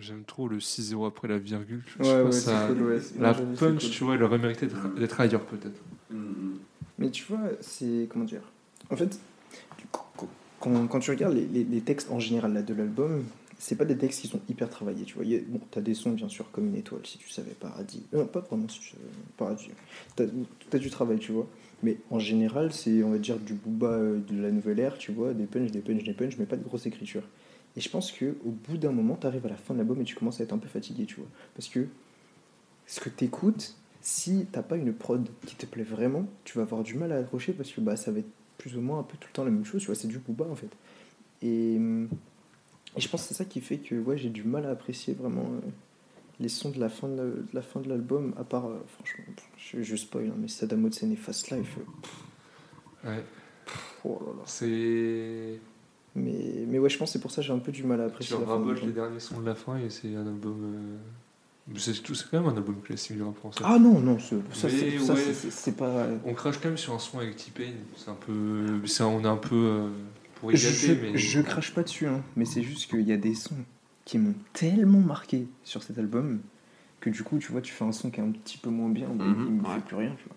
J'aime trop le 6-0 après la virgule. Je Ouais, sais pas, ouais, ça- c'est cool, ouais. c'est- La punch, cool. tu vois, elle aurait mérité d'être ailleurs peut-être. Mais tu vois, c'est. Comment dire? En fait, quand, quand tu regardes les, les- les textes en général là, de l'album, c'est pas des textes qui sont hyper travaillés. Tu vois, bon, t'as des sons bien sûr comme une étoile, si tu savais, Paradis. Euh, pas vraiment si tu savais, Paradis. T'as as du travail, tu vois. Mais en général, c'est, on va dire, du booba euh, de la nouvelle ère, tu vois, des punch, des punch, des punch, mais pas de grosse écriture. Et je pense que au bout d'un moment, t'arrives à la fin de l'album et tu commences à être un peu fatigué, tu vois. Parce que ce que t'écoutes, si t'as pas une prod qui te plaît vraiment, tu vas avoir du mal à accrocher parce que bah, ça va être plus ou moins un peu tout le temps la même chose, tu vois, c'est du booba en fait. Et, hum, et je pense que c'est ça qui fait que ouais, j'ai du mal à apprécier vraiment euh, les sons de la fin de, de la fin de l'album, à part, euh, franchement, je, je spoil, hein, mais Saddam Hussein et Fast Life, euh, Ouais. oh là là. C'est. Mais, mais ouais, je pense que c'est pour ça que j'ai un peu du mal à Tu apprécier la de rabotes les derniers sons de la fin et c'est un album. C'est tout- c'est quand même un album classique du rap français. Ah non, non, ça, c'est ouais. pas... On crache quand même sur un son avec T-Pain. C'est un peu. on est un peu. Pour Je, égater, mais. je crache pas dessus, hein, mais c'est juste qu'il y a des sons qui m'ont tellement marqué sur cet album que du coup, tu vois, tu fais un son qui est un petit peu moins bien, bah, Mhm, il me ouais. fait plus rien, tu vois.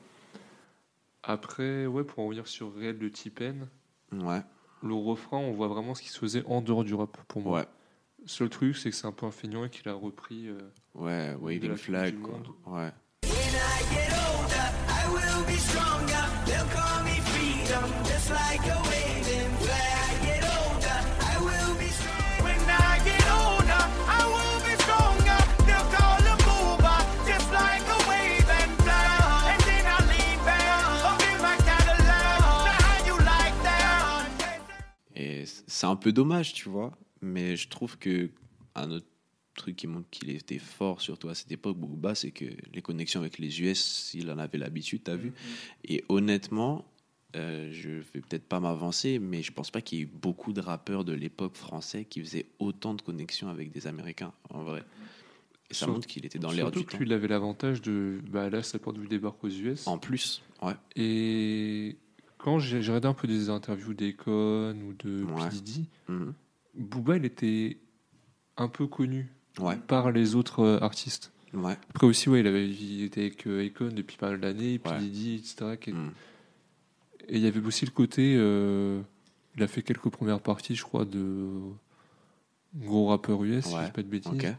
Après, ouais, pour en revenir sur Réel de T-Pain, Ouais, le refrain, on voit vraiment ce qui se faisait en dehors du rap pour moi. ouais, Seul truc, c'est que c'est un peu un feignant et qu'il a repris. euh, ouais, De Waving Flag, quoi. Monde. Ouais. When I get older, I will be stronger. They'll call me freedom, just like a waving c'est un peu dommage, tu vois. Mais je trouve que un autre truc qui montre qu'il était fort, surtout à cette époque, Booba, c'est que les connexions avec les US, il en avait l'habitude, t'as vu. Et honnêtement, euh, je vais peut-être pas m'avancer, mais je pense pas qu'il y ait eu beaucoup de rappeurs de l'époque français qui faisaient autant de connexions avec des Américains, en vrai. Et ça montre qu'il était dans l'air du que temps. lui, il avait l'avantage de. Bah là, ça porte du débarque aux US. En plus, ouais. Et quand j'ai regardé un peu des interviews d'Econ ou de Ouais. P. Mhm. Booba, il était un peu connu Ouais, par les autres euh, artistes. ouais. Après aussi, ouais, il, avait, il était avec euh, Akon depuis pas mal d'années, P. Diddy, etc. qui-. Et il y avait aussi le côté. euh, il a fait quelques premières parties, je crois, de gros rappeurs US, si je dis pas de bêtises.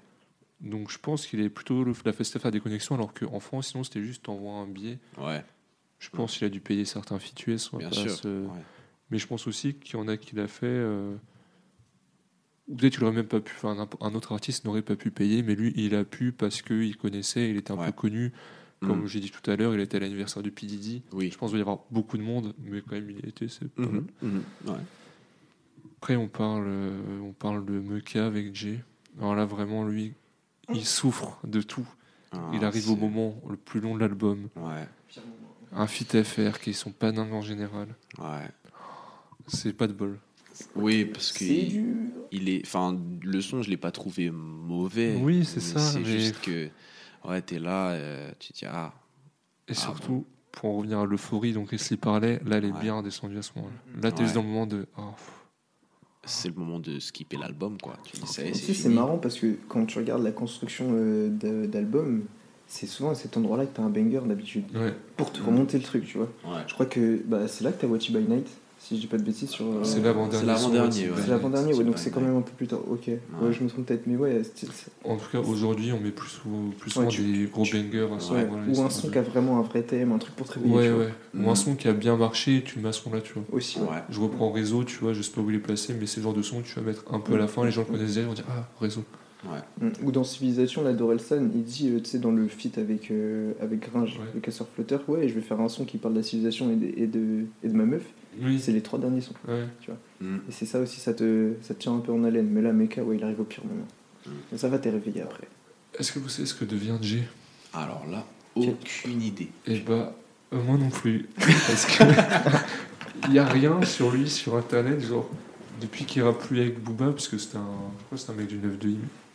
Donc je pense qu'il est plutôt la fait à faire des connexions, alors qu'en France, sinon, c'était juste t'envoies un billet. Ouais, Je pense qu'il a dû payer certains bien sûr. se- ouais. Mais je pense aussi qu'il y en a qui l'a fait. euh, Peut-être qu'il aurait même pas pu. Enfin, un, autre artiste n'aurait pas pu payer, mais lui, il a pu parce qu'il connaissait, il était un Ouais. peu connu. Comme Mhm. j'ai dit tout à l'heure, il était à l'anniversaire de P. Diddy. Oui. Je pense qu'il va y avoir beaucoup de monde, mais quand même, il y était. C'est pas mal. Mhm. Mhm. Ouais. Après, on parle, euh, on parle de Meka avec Jay. Alors là, vraiment, lui, il souffre de tout. il Ah, arrive au moment le plus long de l'album. Ouais, Un feat FR qui sont pas dingues en général. ouais. C'est pas de bol. Oui, parce que C'est il, dur. il est, enfin, le son, je l'ai pas trouvé mauvais. Oui, c'est ça, C'est mais- juste que, Ouais, t'es là, euh, tu te dis, ah, Et Ah surtout, pour en revenir à l'euphorie dont Wesley parlait, là, elle est Ouais. bien redescendue à ce moment-là. Là, t'es juste Ouais. dans le moment de. oh, c'est le moment de skipper l'album, quoi. Tu dis, ça c'est marrant parce que quand tu regardes la construction euh, d'a- d'album, c'est souvent à cet endroit-là que t'as un banger d'habitude. Ouais. Pour te remonter le truc, tu vois. Ouais. Je crois que bah, c'est là que t'as Watchy by Night, si je dis pas de bêtises sur. euh, C'est l'avant-dernier. C'est l'avant-dernier, ouais. C'est l'avant-dernier, ouais, c'est donc c'est quand même un peu plus tard. Ok, ouais, je me trompe peut-être, mais ouais, c'est- c'est- En tout cas, aujourd'hui, on met plus, souvent- plus souvent Ouais, tu- des gros tu- bangers à ce ou un son qui a vraiment un vrai thème, un truc pour te réveiller. Ouais. Ou un son qui a bien marché, tu le mets à ce moment-là, tu vois. Aussi. Je reprends réseau, tu vois, je sais pas où il est placé, mais c'est le genre de son que tu vas mettre un peu à la fin, les gens le connaissent déjà, ils vont dire Ah, réseau. Ouais. Mm. Ou dans Civilisation, là, Dorelsan, il dit, euh, tu sais, dans le feat avec, euh, avec Gringe, Ouais. le casseur flotteur, ouais, je vais faire un son qui parle de la civilisation et de, et de, et de ma meuf. Oui, C'est les trois derniers sons. ouais. Mm. Et c'est ça aussi, ça te, ça te tient un peu en haleine. Mais là, Mecha, ouais, il arrive au pire moment. Mm. Ça va, t'es réveillé après. Est-ce que vous savez ce que devient Jay? Alors là, aucune idée. Eh bah, euh, moi non plus. Parce que il y a rien sur lui sur internet, genre, depuis qu'il rappe plus avec Booba, parce que c'était un, je crois que c'était un mec du 9 de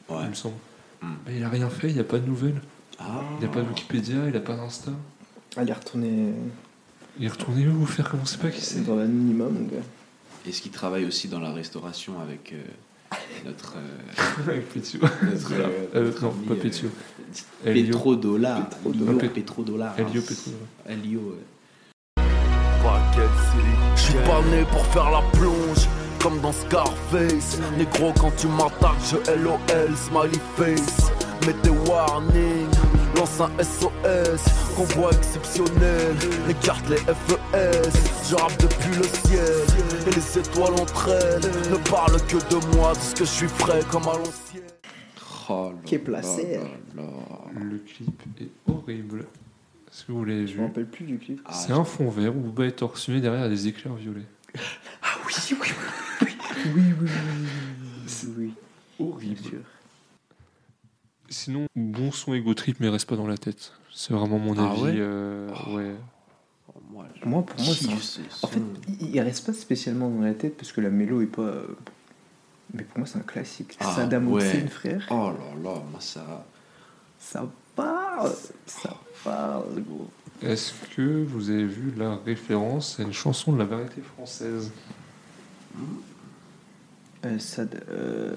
il Ouais. me semble. Mm. Bah, il a rien fait, il n'y a pas de nouvelles, Ah. il n'y a pas de Wikipédia, il a pas d'Insta. Ah, il est retourné Il est retourné où vous faire comment c'est pas qui c'est dans l'anonymat, mon gars. Est-ce qu'il travaille aussi dans la restauration avec euh, notre, euh, Avec Pétio. notre, euh, Euh, notre non, ami, pas euh, Pétio. Elio. Pétrodollar. Pétrodollar. Elio Pétrodollar. Elio Pétio. Elio, ouais. Je suis pas né pour faire la plonge comme dans Scarface Négro quand tu m'attaques je LOL smiley face Mets tes warnings Lance un SOS Convoi exceptionnel Écarte les FES Je rappe depuis le ciel Et les étoiles entre elles Ne parlent que de moi De ce que je suis frais comme à l'ancienne Oh là Qui est placé. là là là. Le clip est horrible. Est-ce que vous l'avez Je vu me rappelle plus du clip. Ah, C'est un fond vert où Booba est torse derrière des éclairs violets. Ah oui, oui, oui, oui, oui, oui, oui, Horrible. bien sûr. Sinon, bon son ego trip, mais reste pas dans la tête. C'est vraiment mon Ah avis. ouais euh, ouais. Oh, moi, je Moi, pour moi, c'est kiffe un- ce En fait, il, il reste pas spécialement dans la tête parce que la mélo est pas. Mais pour moi, c'est un classique. Ah, Saddam ouais. Hussein, frère. Oh là là, moi ça. Ça parle. Ça parle, gros. Est-ce que vous avez vu la référence à une chanson de la variété française? Euh, Sad- euh,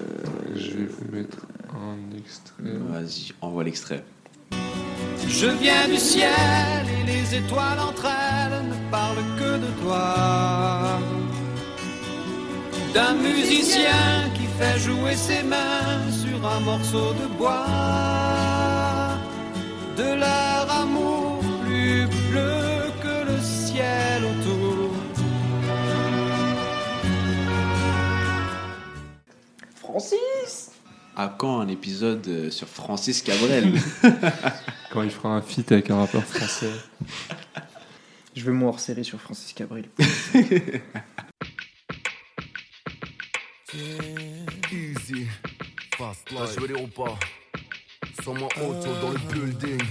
Je vais vous mettre un extrait. Vas-y, envoie l'extrait. Je viens du ciel et les étoiles entre elles ne parlent que de toi. D'un musicien qui fait jouer ses mains sur un morceau de bois. Francis À quand un épisode euh, sur Francis Cabrel Quand il fera un feat avec un rappeur français. Je veux mon hors série sur Francis Cabrel. Easy, fast life. Je veux les repas. Sans moi auto dans le building.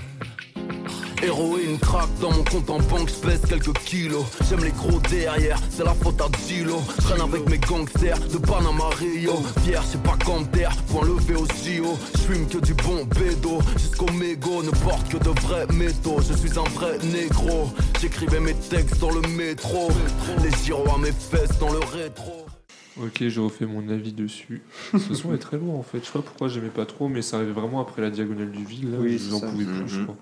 Héroïne craque dans mon compte en banque, je pèse quelques kilos. J'aime les gros derrière, c'est la faute à Gilo. Je traîne avec mes gangsters de Panama Rio. Fier, sais pas comme terre, point levé au JO. Je fume que du bon bédo, jusqu'au mégot ne porte que de vrais métaux. Je suis un vrai négro, j'écrivais mes textes dans le métro. Les gyros à mes fesses dans le rétro. Ok, j'ai refait mon avis dessus. Ce son est très lourd en fait. Je sais pas pourquoi j'aimais pas trop, mais ça arrivait vraiment après la diagonale du vide. Là, Oui, je c'est n'en ça. pouvais plus, je Mhm. crois.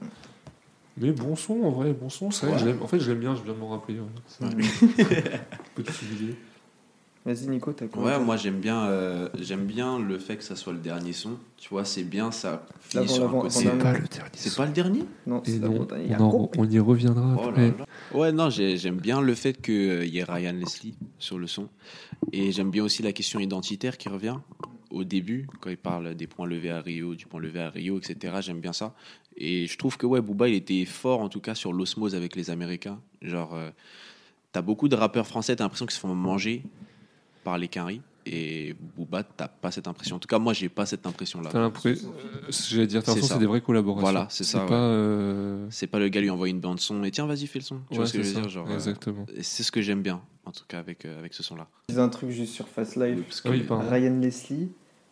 Mais bon son en vrai, bon son, Ouais. l'aime. En fait, je l'aime bien, je viens de m'en rappeler. ouais. Petite idée. Vas-y, Nico, t'as quoi Ouais, moi j'aime bien, euh, j'aime bien le fait que ça soit le dernier son. Tu vois, c'est bien, ça finit sur un avant, l'avant. le dernier. C'est pas le dernier Non, c'est on, y reviendra Oh après. là là. Ouais, non, j'ai- j'aime bien le fait qu'il y ait Ryan Leslie sur le son. Et j'aime bien aussi la question identitaire qui revient au début, quand il parle des points levés à Rio, du point levé à Rio, etc. J'aime bien ça. Et je trouve que ouais, Booba, il était fort en tout cas sur l'osmose avec les Américains. Genre, euh, t'as beaucoup de rappeurs français, t'as l'impression qu'ils se font manger par les quinries. Et Booba, t'as pas cette impression. En tout cas, moi, j'ai pas cette impression-là. T'as l'impression, euh, j'allais dire, t'as C'est l'impression c'est des vraies collaborations. Voilà, c'est ça, C'est ouais. pas. euh, C'est pas le gars lui envoie une bande son et tiens, vas-y, fais le son. Tu ouais, vois ce que je c'est veux ça, dire genre, euh, Exactement. et C'est ce que j'aime bien, en tout cas, avec, euh, avec ce son-là. Je dis un truc juste sur Fast Life. Parce que- Oui. Ryan Leslie,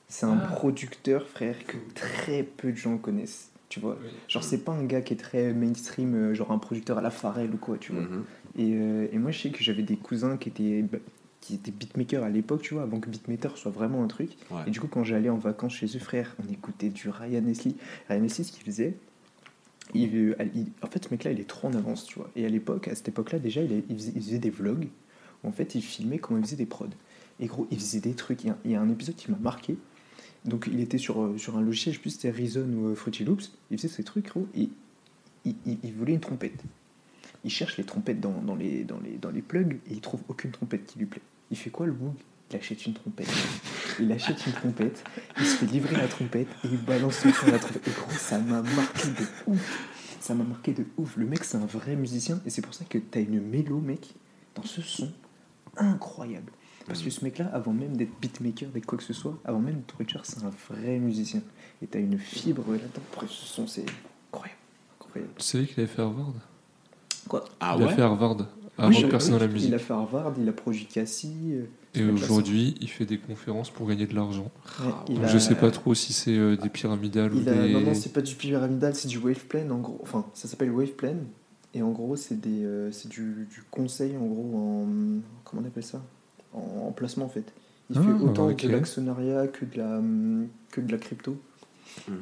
c'est un producteur, frère, que très peu de gens connaissent. tu vois. Genre, c'est pas un gars qui est très mainstream, euh, genre un producteur à la Pharrell ou quoi, tu vois. Mhm. Et, euh, et moi, je sais que j'avais des cousins qui étaient, bah, qui étaient beatmakers à l'époque, tu vois, avant que beatmaker soit vraiment un truc. Ouais. Et du coup, quand j'allais en vacances chez eux, frère, on écoutait du Ryan Nestle. Ryan Nestle, ce qu'il faisait, il, euh, il- en fait, ce mec-là, il est trop en avance, tu vois. Et à l'époque, à cette époque-là, déjà, il, il faisait, il faisait des vlogs où, en fait, il filmait comment il faisait des prods. Et gros, il faisait des trucs. Il y a, il y a un épisode qui m'a marqué. Donc, il était sur, euh, sur un logiciel, je sais plus si c'était Reason ou euh, Fruity Loops. Il faisait ces trucs, gros. Et il voulait une trompette. Il cherche les trompettes dans, dans les, dans, les, dans les plugs et il trouve aucune trompette qui lui plaît. Il fait quoi le bug Il achète une trompette. Il achète une trompette, il se fait livrer la trompette et il balance son son à la trompette. Et gros, ça m'a marqué de ouf. Ça m'a marqué de ouf. Le mec, c'est un vrai musicien et c'est pour ça que t'as une mélo, mec, dans ce son incroyable. Parce que ce mec-là, avant même d'être beatmaker, d'être quoi que ce soit, avant même d'être producteur, c'est un vrai musicien. Et t'as une fibre là-dedans. Bref, ce son, c'est incroyable. incroyable. Tu savais qu'il avait fait Harvard? Quoi? Ah Il a fait Harvard. Oui, dans la musique. Il a fait Harvard, il a produit Cassie. euh, Et aujourd'hui, il fait des conférences pour gagner de l'argent. Ouais, Donc a- Je sais pas trop si c'est euh, des pyramidales Il ou a- des. Non, non, c'est pas du pyramidal, c'est du wave plan en gros. Enfin, ça s'appelle wave plan. Et en gros, c'est des, euh, c'est du, du conseil en gros en. Comment on appelle ça? En, en placement en fait. Il Ah, fait autant de l'actionnariat que de la, que de la crypto.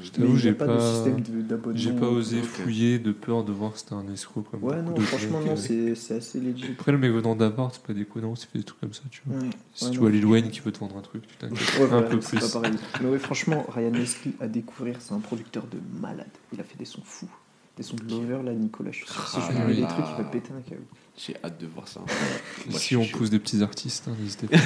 Je t'avoue, j'ai pas, de pas. système de- d'abonnement. J'ai pas osé Ok. fouiller de peur de voir que c'était un escroc comme Ouais, non, franchement, non, euh. c'est c'est assez legit. Après, le mec venant d'Harvard, c'est pas déconnant, fait des trucs comme ça, tu vois. Ouais, Si ouais, tu non. vois Lil Wayne qui veut te vendre un truc, tu t'inquiètes Ouais, un voilà, peu c'est plus. pas pareil. Mais ouais, franchement, Ryan Leslie à découvrir, c'est un producteur de malade. Il a fait des sons fous. Des sons de Lover, là, Nicolas, je suis sûr. Si je lui mets des trucs, il va péter un câble. J'ai hâte de voir ça. Si on pousse des petits artistes, hein, n'hésitez pas.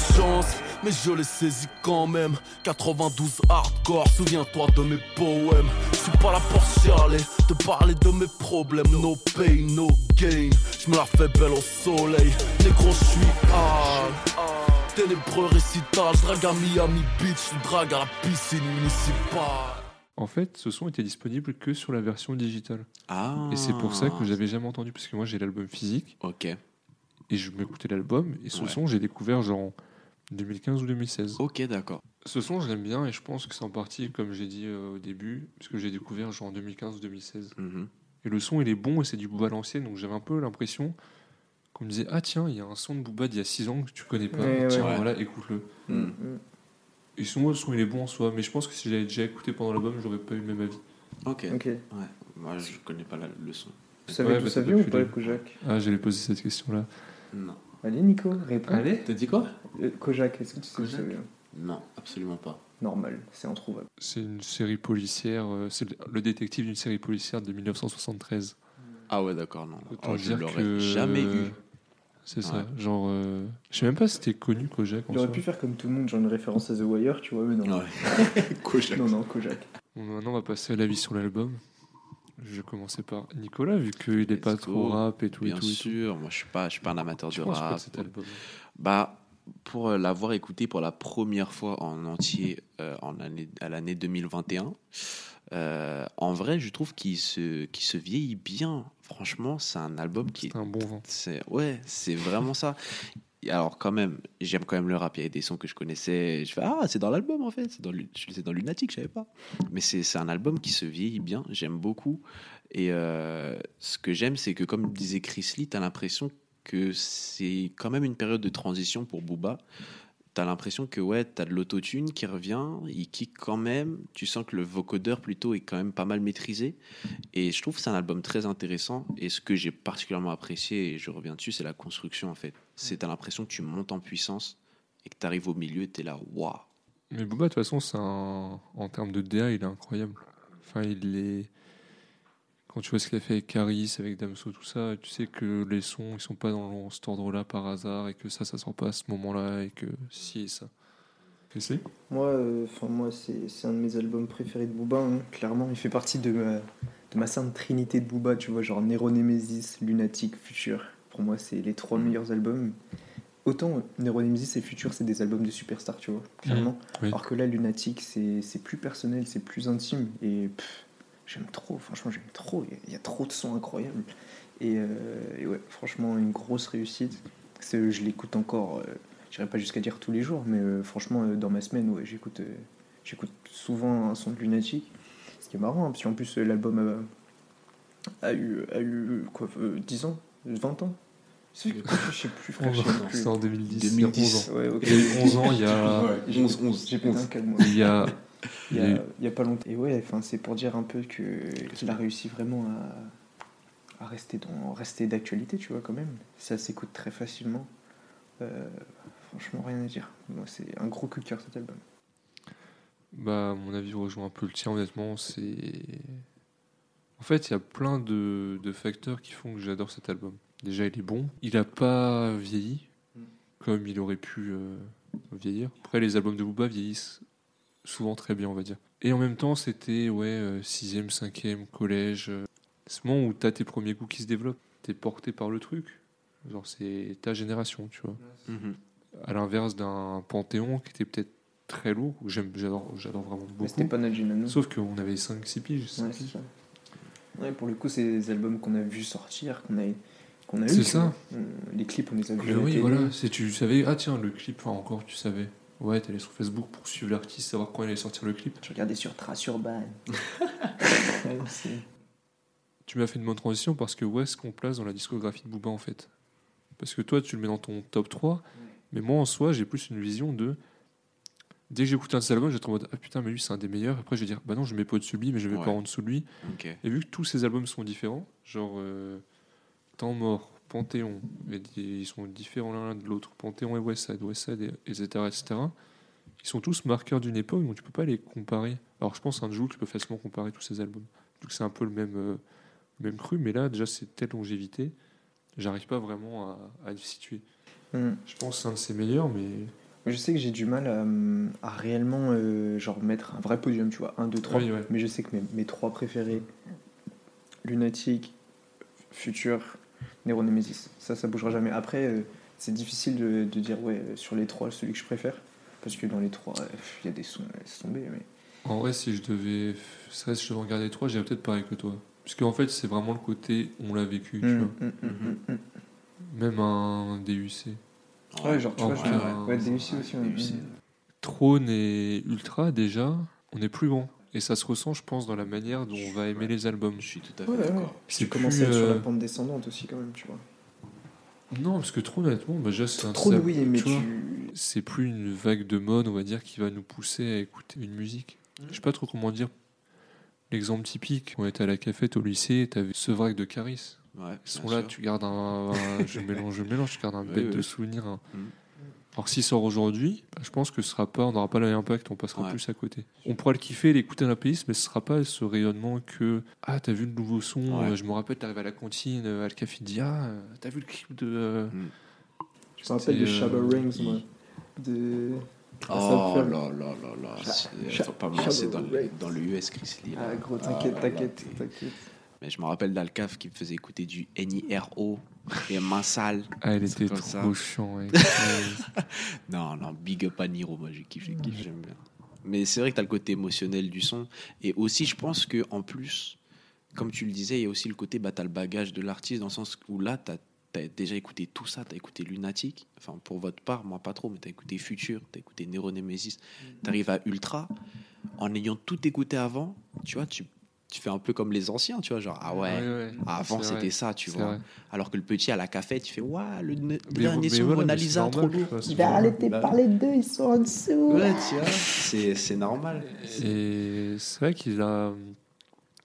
Aucune chance, mais je l'ai saisi quand même. 92 hardcore, souviens-toi de mes poèmes. Je suis pas là pour chialer, te parler de mes problèmes. No pain, no gain. Je me la fais belle au soleil. Négro, je suis hard. Ténébreux récital, je drague à Miami Beach, je drague à la piscine municipale. En fait, ce son était disponible que sur la version digitale. Ah. Et c'est pour ça que j'avais jamais entendu, parce que moi j'ai l'album physique, Ok. et je m'écoutais l'album, et ce Ouais. son, j'ai découvert genre en 2015 ou 2016. Ok, d'accord. Ce son, je l'aime bien, et je pense que c'est en partie, comme j'ai dit euh, au début, parce que j'ai découvert genre en 2015 ou 2016. Mhm. Et le son, il est bon, et c'est du Booba à l'ancienne, donc j'avais un peu l'impression qu'on me disait Ah tiens, il y a un son de Booba d'il y a 6 ans que tu connais pas, Ouais, tiens, ouais. voilà, écoute-le. Mm. Mm. Et son, le son, il est bon en soi, mais je pense que si je l'avais déjà écouté pendant l'album, j'aurais pas eu le même avis. Ok. Ok. Ouais. Moi, je connais pas la leçon. Vous savez Ouais, d'où bah, ça vient ou pas, le. Kojak Ah, j'allais poser cette question-là. Non. Allez, Nico, réponds. Allez T'as dit quoi? Euh, Kojak, est-ce que tu sais Kojak? Non, absolument pas. Normal, c'est introuvable. C'est une série policière, euh, c'est le- détective d'une série policière de 1973. Ah ouais, d'accord, non. Autant Oh, je dire l'aurais que. jamais eu. C'est ça. Ouais. Genre. euh, Je sais même pas si c'était connu Kojak en J'aurais pu faire comme tout le monde, genre une référence à The Wire, tu vois, mais non. Ouais. Kojak. Non, non, Kojak. Bon, maintenant, on va passer à l'avis sur l'album. Je vais commencer par Nicolas, vu qu'il est Let's pas trop rap et tout. Bien et tout, et tout. sûr, moi je suis pas, je suis pas un amateur Tu de quoi rap. album? Bah, pour euh, l'avoir écouté pour la première fois en entier euh, en année, à l'année 2021, euh, en vrai, je trouve qu'il se, qu'il se vieillit bien. Franchement, c'est un album qui est C'est un bon vent. C'est ouais, c'est vraiment ça. Alors quand même, j'aime quand même le rap. Il y a des sons que je connaissais. Je fais ah c'est dans l'album en fait. C'est dans c'est dans Lunatic, je savais pas. Mais c'est c'est un album qui se vieillit bien. J'aime beaucoup. Et euh, ce que j'aime, c'est que comme disait Chris Lee, t'as l'impression que c'est quand même une période de transition pour Booba. T'as l'impression que ouais, t'as de l'autotune qui revient, il kick quand même. Tu sens que le vocodeur plutôt est quand même pas mal maîtrisé. Et je trouve que c'est un album très intéressant. Et ce que j'ai particulièrement apprécié, et je reviens dessus, c'est la construction en fait. C'est t'as l'impression que tu montes en puissance et que tu arrives au milieu, t'es là, waouh. Mais Booba, de toute façon, c'est un... en termes de DA, il est incroyable. Enfin, il est. Quand tu vois ce qu'il a fait avec Caris, avec Damso, tout ça, tu sais que les sons, ils sont pas dans cet ordre-là par hasard et que ça, ça sort pas à ce moment-là et que si et ça. Qu'est-ce que c'est? Moi, euh, enfin moi, c'est c'est un de mes albums préférés de Booba. hein. Clairement, il fait partie de ma, de ma sainte trinité de Booba. Tu vois, genre Nero Nemesis, Lunatic, Future. Pour moi, c'est les trois Mm. meilleurs albums. Autant Nero Nemesis et Future, c'est des albums de superstars, tu vois, clairement. Oui. Alors que là, Lunatic, c'est plus personnel, c'est plus intime. Et j'aime trop, franchement, j'aime trop. Il y a- il y, a trop de sons incroyables. Et, euh, et ouais, franchement, une grosse réussite. C'est- Je l'écoute encore, euh, j'irai pas jusqu'à dire tous les jours, mais euh, franchement, euh, dans ma semaine, ouais, j'écoute euh, j'écoute souvent un son de Lunatic. Ce qui est marrant, hein, parce qu'en plus, euh, l'album a, a eu, a eu quoi, euh, 10 ans 20 ans Je sais plus, frère. je sais plus. C'est en 2010. 2010. il y a 11 ans. Ouais. Il y a eu 11 ans, il y a. Ouais, j'ai- 11, 11, J'ai pété un 11. câble, moi. Il y a. Il y a il y a pas longtemps. Et ouais, enfin, c'est pour dire un peu que qu'il a réussi vraiment à, à rester dans rester d'actualité, tu vois, quand même. Ça s'écoute très facilement. Euh, franchement, rien à dire. Moi, c'est un gros coup de cœur cet album. Bah, à mon avis, rejoint un peu le tien, honnêtement. C'est. En fait, il y a plein de, de facteurs qui font que j'adore cet album. Déjà, il est bon. Il a pas vieilli Mm. comme il aurait pu euh, vieillir. Après, les albums de Booba vieillissent souvent très bien, on va dire. Et en même temps, c'était ouais, 6ème, 5ème, collège. euh, ce moment où tu as tes premiers goûts qui se développent. Tu es porté par le truc. Genre, c'est ta génération, tu vois Mhm. à l'inverse d'un Panthéon qui était peut-être très lourd, j'adore, j'adore vraiment Mais beaucoup. c'était pas notre génération. Sauf qu'on avait 5-6 piges. cinq Ouais, c'est piges. ça. Ouais, pour le coup, c'est des albums qu'on a vu sortir, qu'on a, qu'on a eu. C'est ça. On- Les clips, on les a vus. Oui, voilà, c'est, tu savais, ah tiens, le clip, enfin encore, tu savais. Ouais, t'allais sur Facebook pour suivre l'artiste, savoir quand il allait sortir le clip. Je regardais sur Trace Urban. Tu m'as fait une bonne transition parce que où est-ce qu'on place dans la discographie de Booba en fait? Parce que toi, tu le mets dans ton top 3, mais moi en soi, j'ai plus une vision de. Dès que j'écoute un de ses albums, j'étais en mode Ah putain, mais lui c'est un des meilleurs. Après, je vais dire Bah non, je mets pas au-dessus de lui, mais je Ouais. pas en dessous de lui. Et vu que tous ces albums sont différents, genre euh, Temps Mort, Panthéon, et ils sont différents l'un de l'autre, Panthéon et Westside, Westside, et- etc., etc., ils sont tous marqueurs d'une époque, donc tu peux pas les comparer. Alors je pense un jour tu peux facilement comparer tous ces albums, vu que c'est un peu le même, euh, même cru, mais là déjà c'est telle longévité, j'arrive pas vraiment à, à le situer. Hmm. Je pense que c'est un de ses meilleurs, mais Je sais que j'ai du mal à, hum, à réellement euh, genre mettre un vrai podium, tu vois, 1, 2, 3. Oui, ouais. Mais je sais que mes, mes trois préférés, Lunatic, Future, Nero Nemesis, ça, ça bougera jamais. Après, euh, c'est difficile de, de dire, ouais, euh, sur les trois, celui que je préfère. Parce que dans les trois, euh, il y a des sons, laisse tomber. Mais... En vrai, si je devais, si je devais regarder trois, j'irais peut-être pareil que toi. Parce qu'en fait, c'est vraiment le côté on l'a vécu, tu Hum, vois. hum, hum. Même un DUC. Ouais, genre, tu vois, je- ouais, ouais, DUC aussi, ouais. DUC. Trône et Ultra, déjà, on est plus grand. Et ça se ressent, je pense, dans la manière dont on va aimer les albums. Je suis tout à fait d'accord. Tu commences plus, à être sur euh, la pente descendante aussi, quand même, tu vois. Non, parce que Trône, honnêtement, bah, déjà, c'est un Trop oui, mais tu C'est plus une vague de mode, on va dire, qui va nous pousser à écouter une musique. Je sais pas trop comment dire. L'exemple typique, on était à la cafette au lycée, t'avais ce vrac de Caris. Ouais, Ils sont là, sûr. tu gardes un, un- je mélange, je mélange, tu gardes un Oui, bête oui. de souvenir. un- Mm. Alors s'il sort aujourd'hui, bah, je pense que ce sera pas, on n'aura pas le même impact, on passera Ouais. plus à côté. On pourra le kiffer, l'écouter dans la playlist, mais ce sera pas ce rayonnement que ah t'as vu le nouveau son, Ouais. euh, je me rappelle t'arrives à la cantine, euh, à le café, tu dis ah euh, t'as vu le clip de. euh, Je me rappelle de Shabba euh, Rings, moi. De. Oh là là là là. Faut pas me lancer dans dans le US Chris Lee. Ah, gros, Ah t'inquiète, t'inquiète, t'inquiète. Mais je me rappelle d'Alcaf qui me faisait écouter du NIRO et Mansal. Ah elle C'est était trop ça. chiant. ouais. Non, non, big up à Niro, moi j'ai kiffé, kiffé, j'aime bien. Mais c'est vrai que tu as le côté émotionnel du son. Et aussi, je pense que en plus, comme tu le disais, il y a aussi le côté, bah, tu as le bagage de l'artiste, dans le sens où là, tu as, déjà écouté tout ça, tu as écouté Lunatic, enfin pour votre part, moi pas trop, mais tu as écouté Future, tu as écouté Nero Nemesis, tu arrives à Ultra, en ayant tout écouté avant, tu vois, tu, tu fais un peu comme les anciens, tu vois, genre, ah ouais, Ouais, ouais. avant c'était ça, tu vois. vrai. Alors que le petit à la cafette, tu fais, waouh, le Mais- dernier son voilà, Mona Lisa, trop normal, lourd. Il va arrêter de Bah. parler d'eux, ils sont en dessous. Ouais, tu vois, c'est c'est normal. Et c'est vrai qu'il a,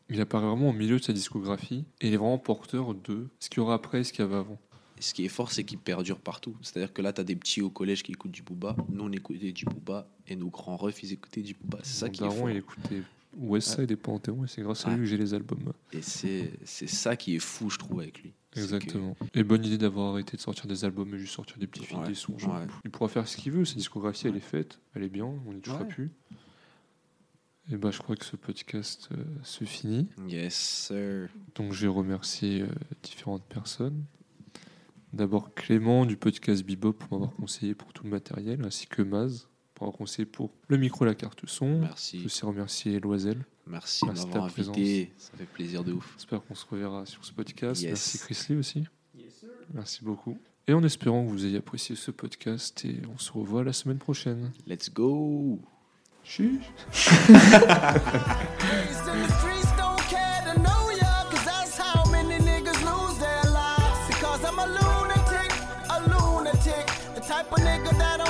il apparaît vraiment au milieu de sa discographie et il est vraiment porteur de ce qu'il y aura après et ce qu'il y avait avant. Et Ce qui est fort, c'est qu'il perdure partout. C'est-à-dire que là, tu as des petits au collège qui écoutent du Booba. Nous, on écoutait du Booba. Et nos grands refs, ils écoutaient du Booba. C'est ça qui est fort. il écoutait Westside et Panthéon et c'est grâce à lui que j'ai les albums. Et c'est ça qui est fou, je trouve, avec lui. Exactement. Et bonne idée d'avoir arrêté de sortir des albums et juste sortir des petits Ouais, des sons. genre. ouais. Il pourra faire ce qu'il veut, sa discographie elle est faite, elle est bien, on n'y touchera plus. Et bah je crois que ce podcast euh, se finit. Yes, sir. Donc je vais remercier euh, différentes personnes. D'abord Clément du podcast Bebop pour m'avoir conseillé pour tout le matériel, ainsi que Maz pour avoir conseillé pour le micro et la carte son. Je Merci. aussi remercier Loisel. Merci de Merci de m'avoir ta présence. invité. Ça fait plaisir de ouf. J'espère qu'on se reverra sur ce podcast. Yes. Merci Chris Lee aussi. Merci beaucoup. Et en espérant que vous ayez apprécié ce podcast et on se revoit la semaine prochaine. Let's go. Chiche. Type of nigga that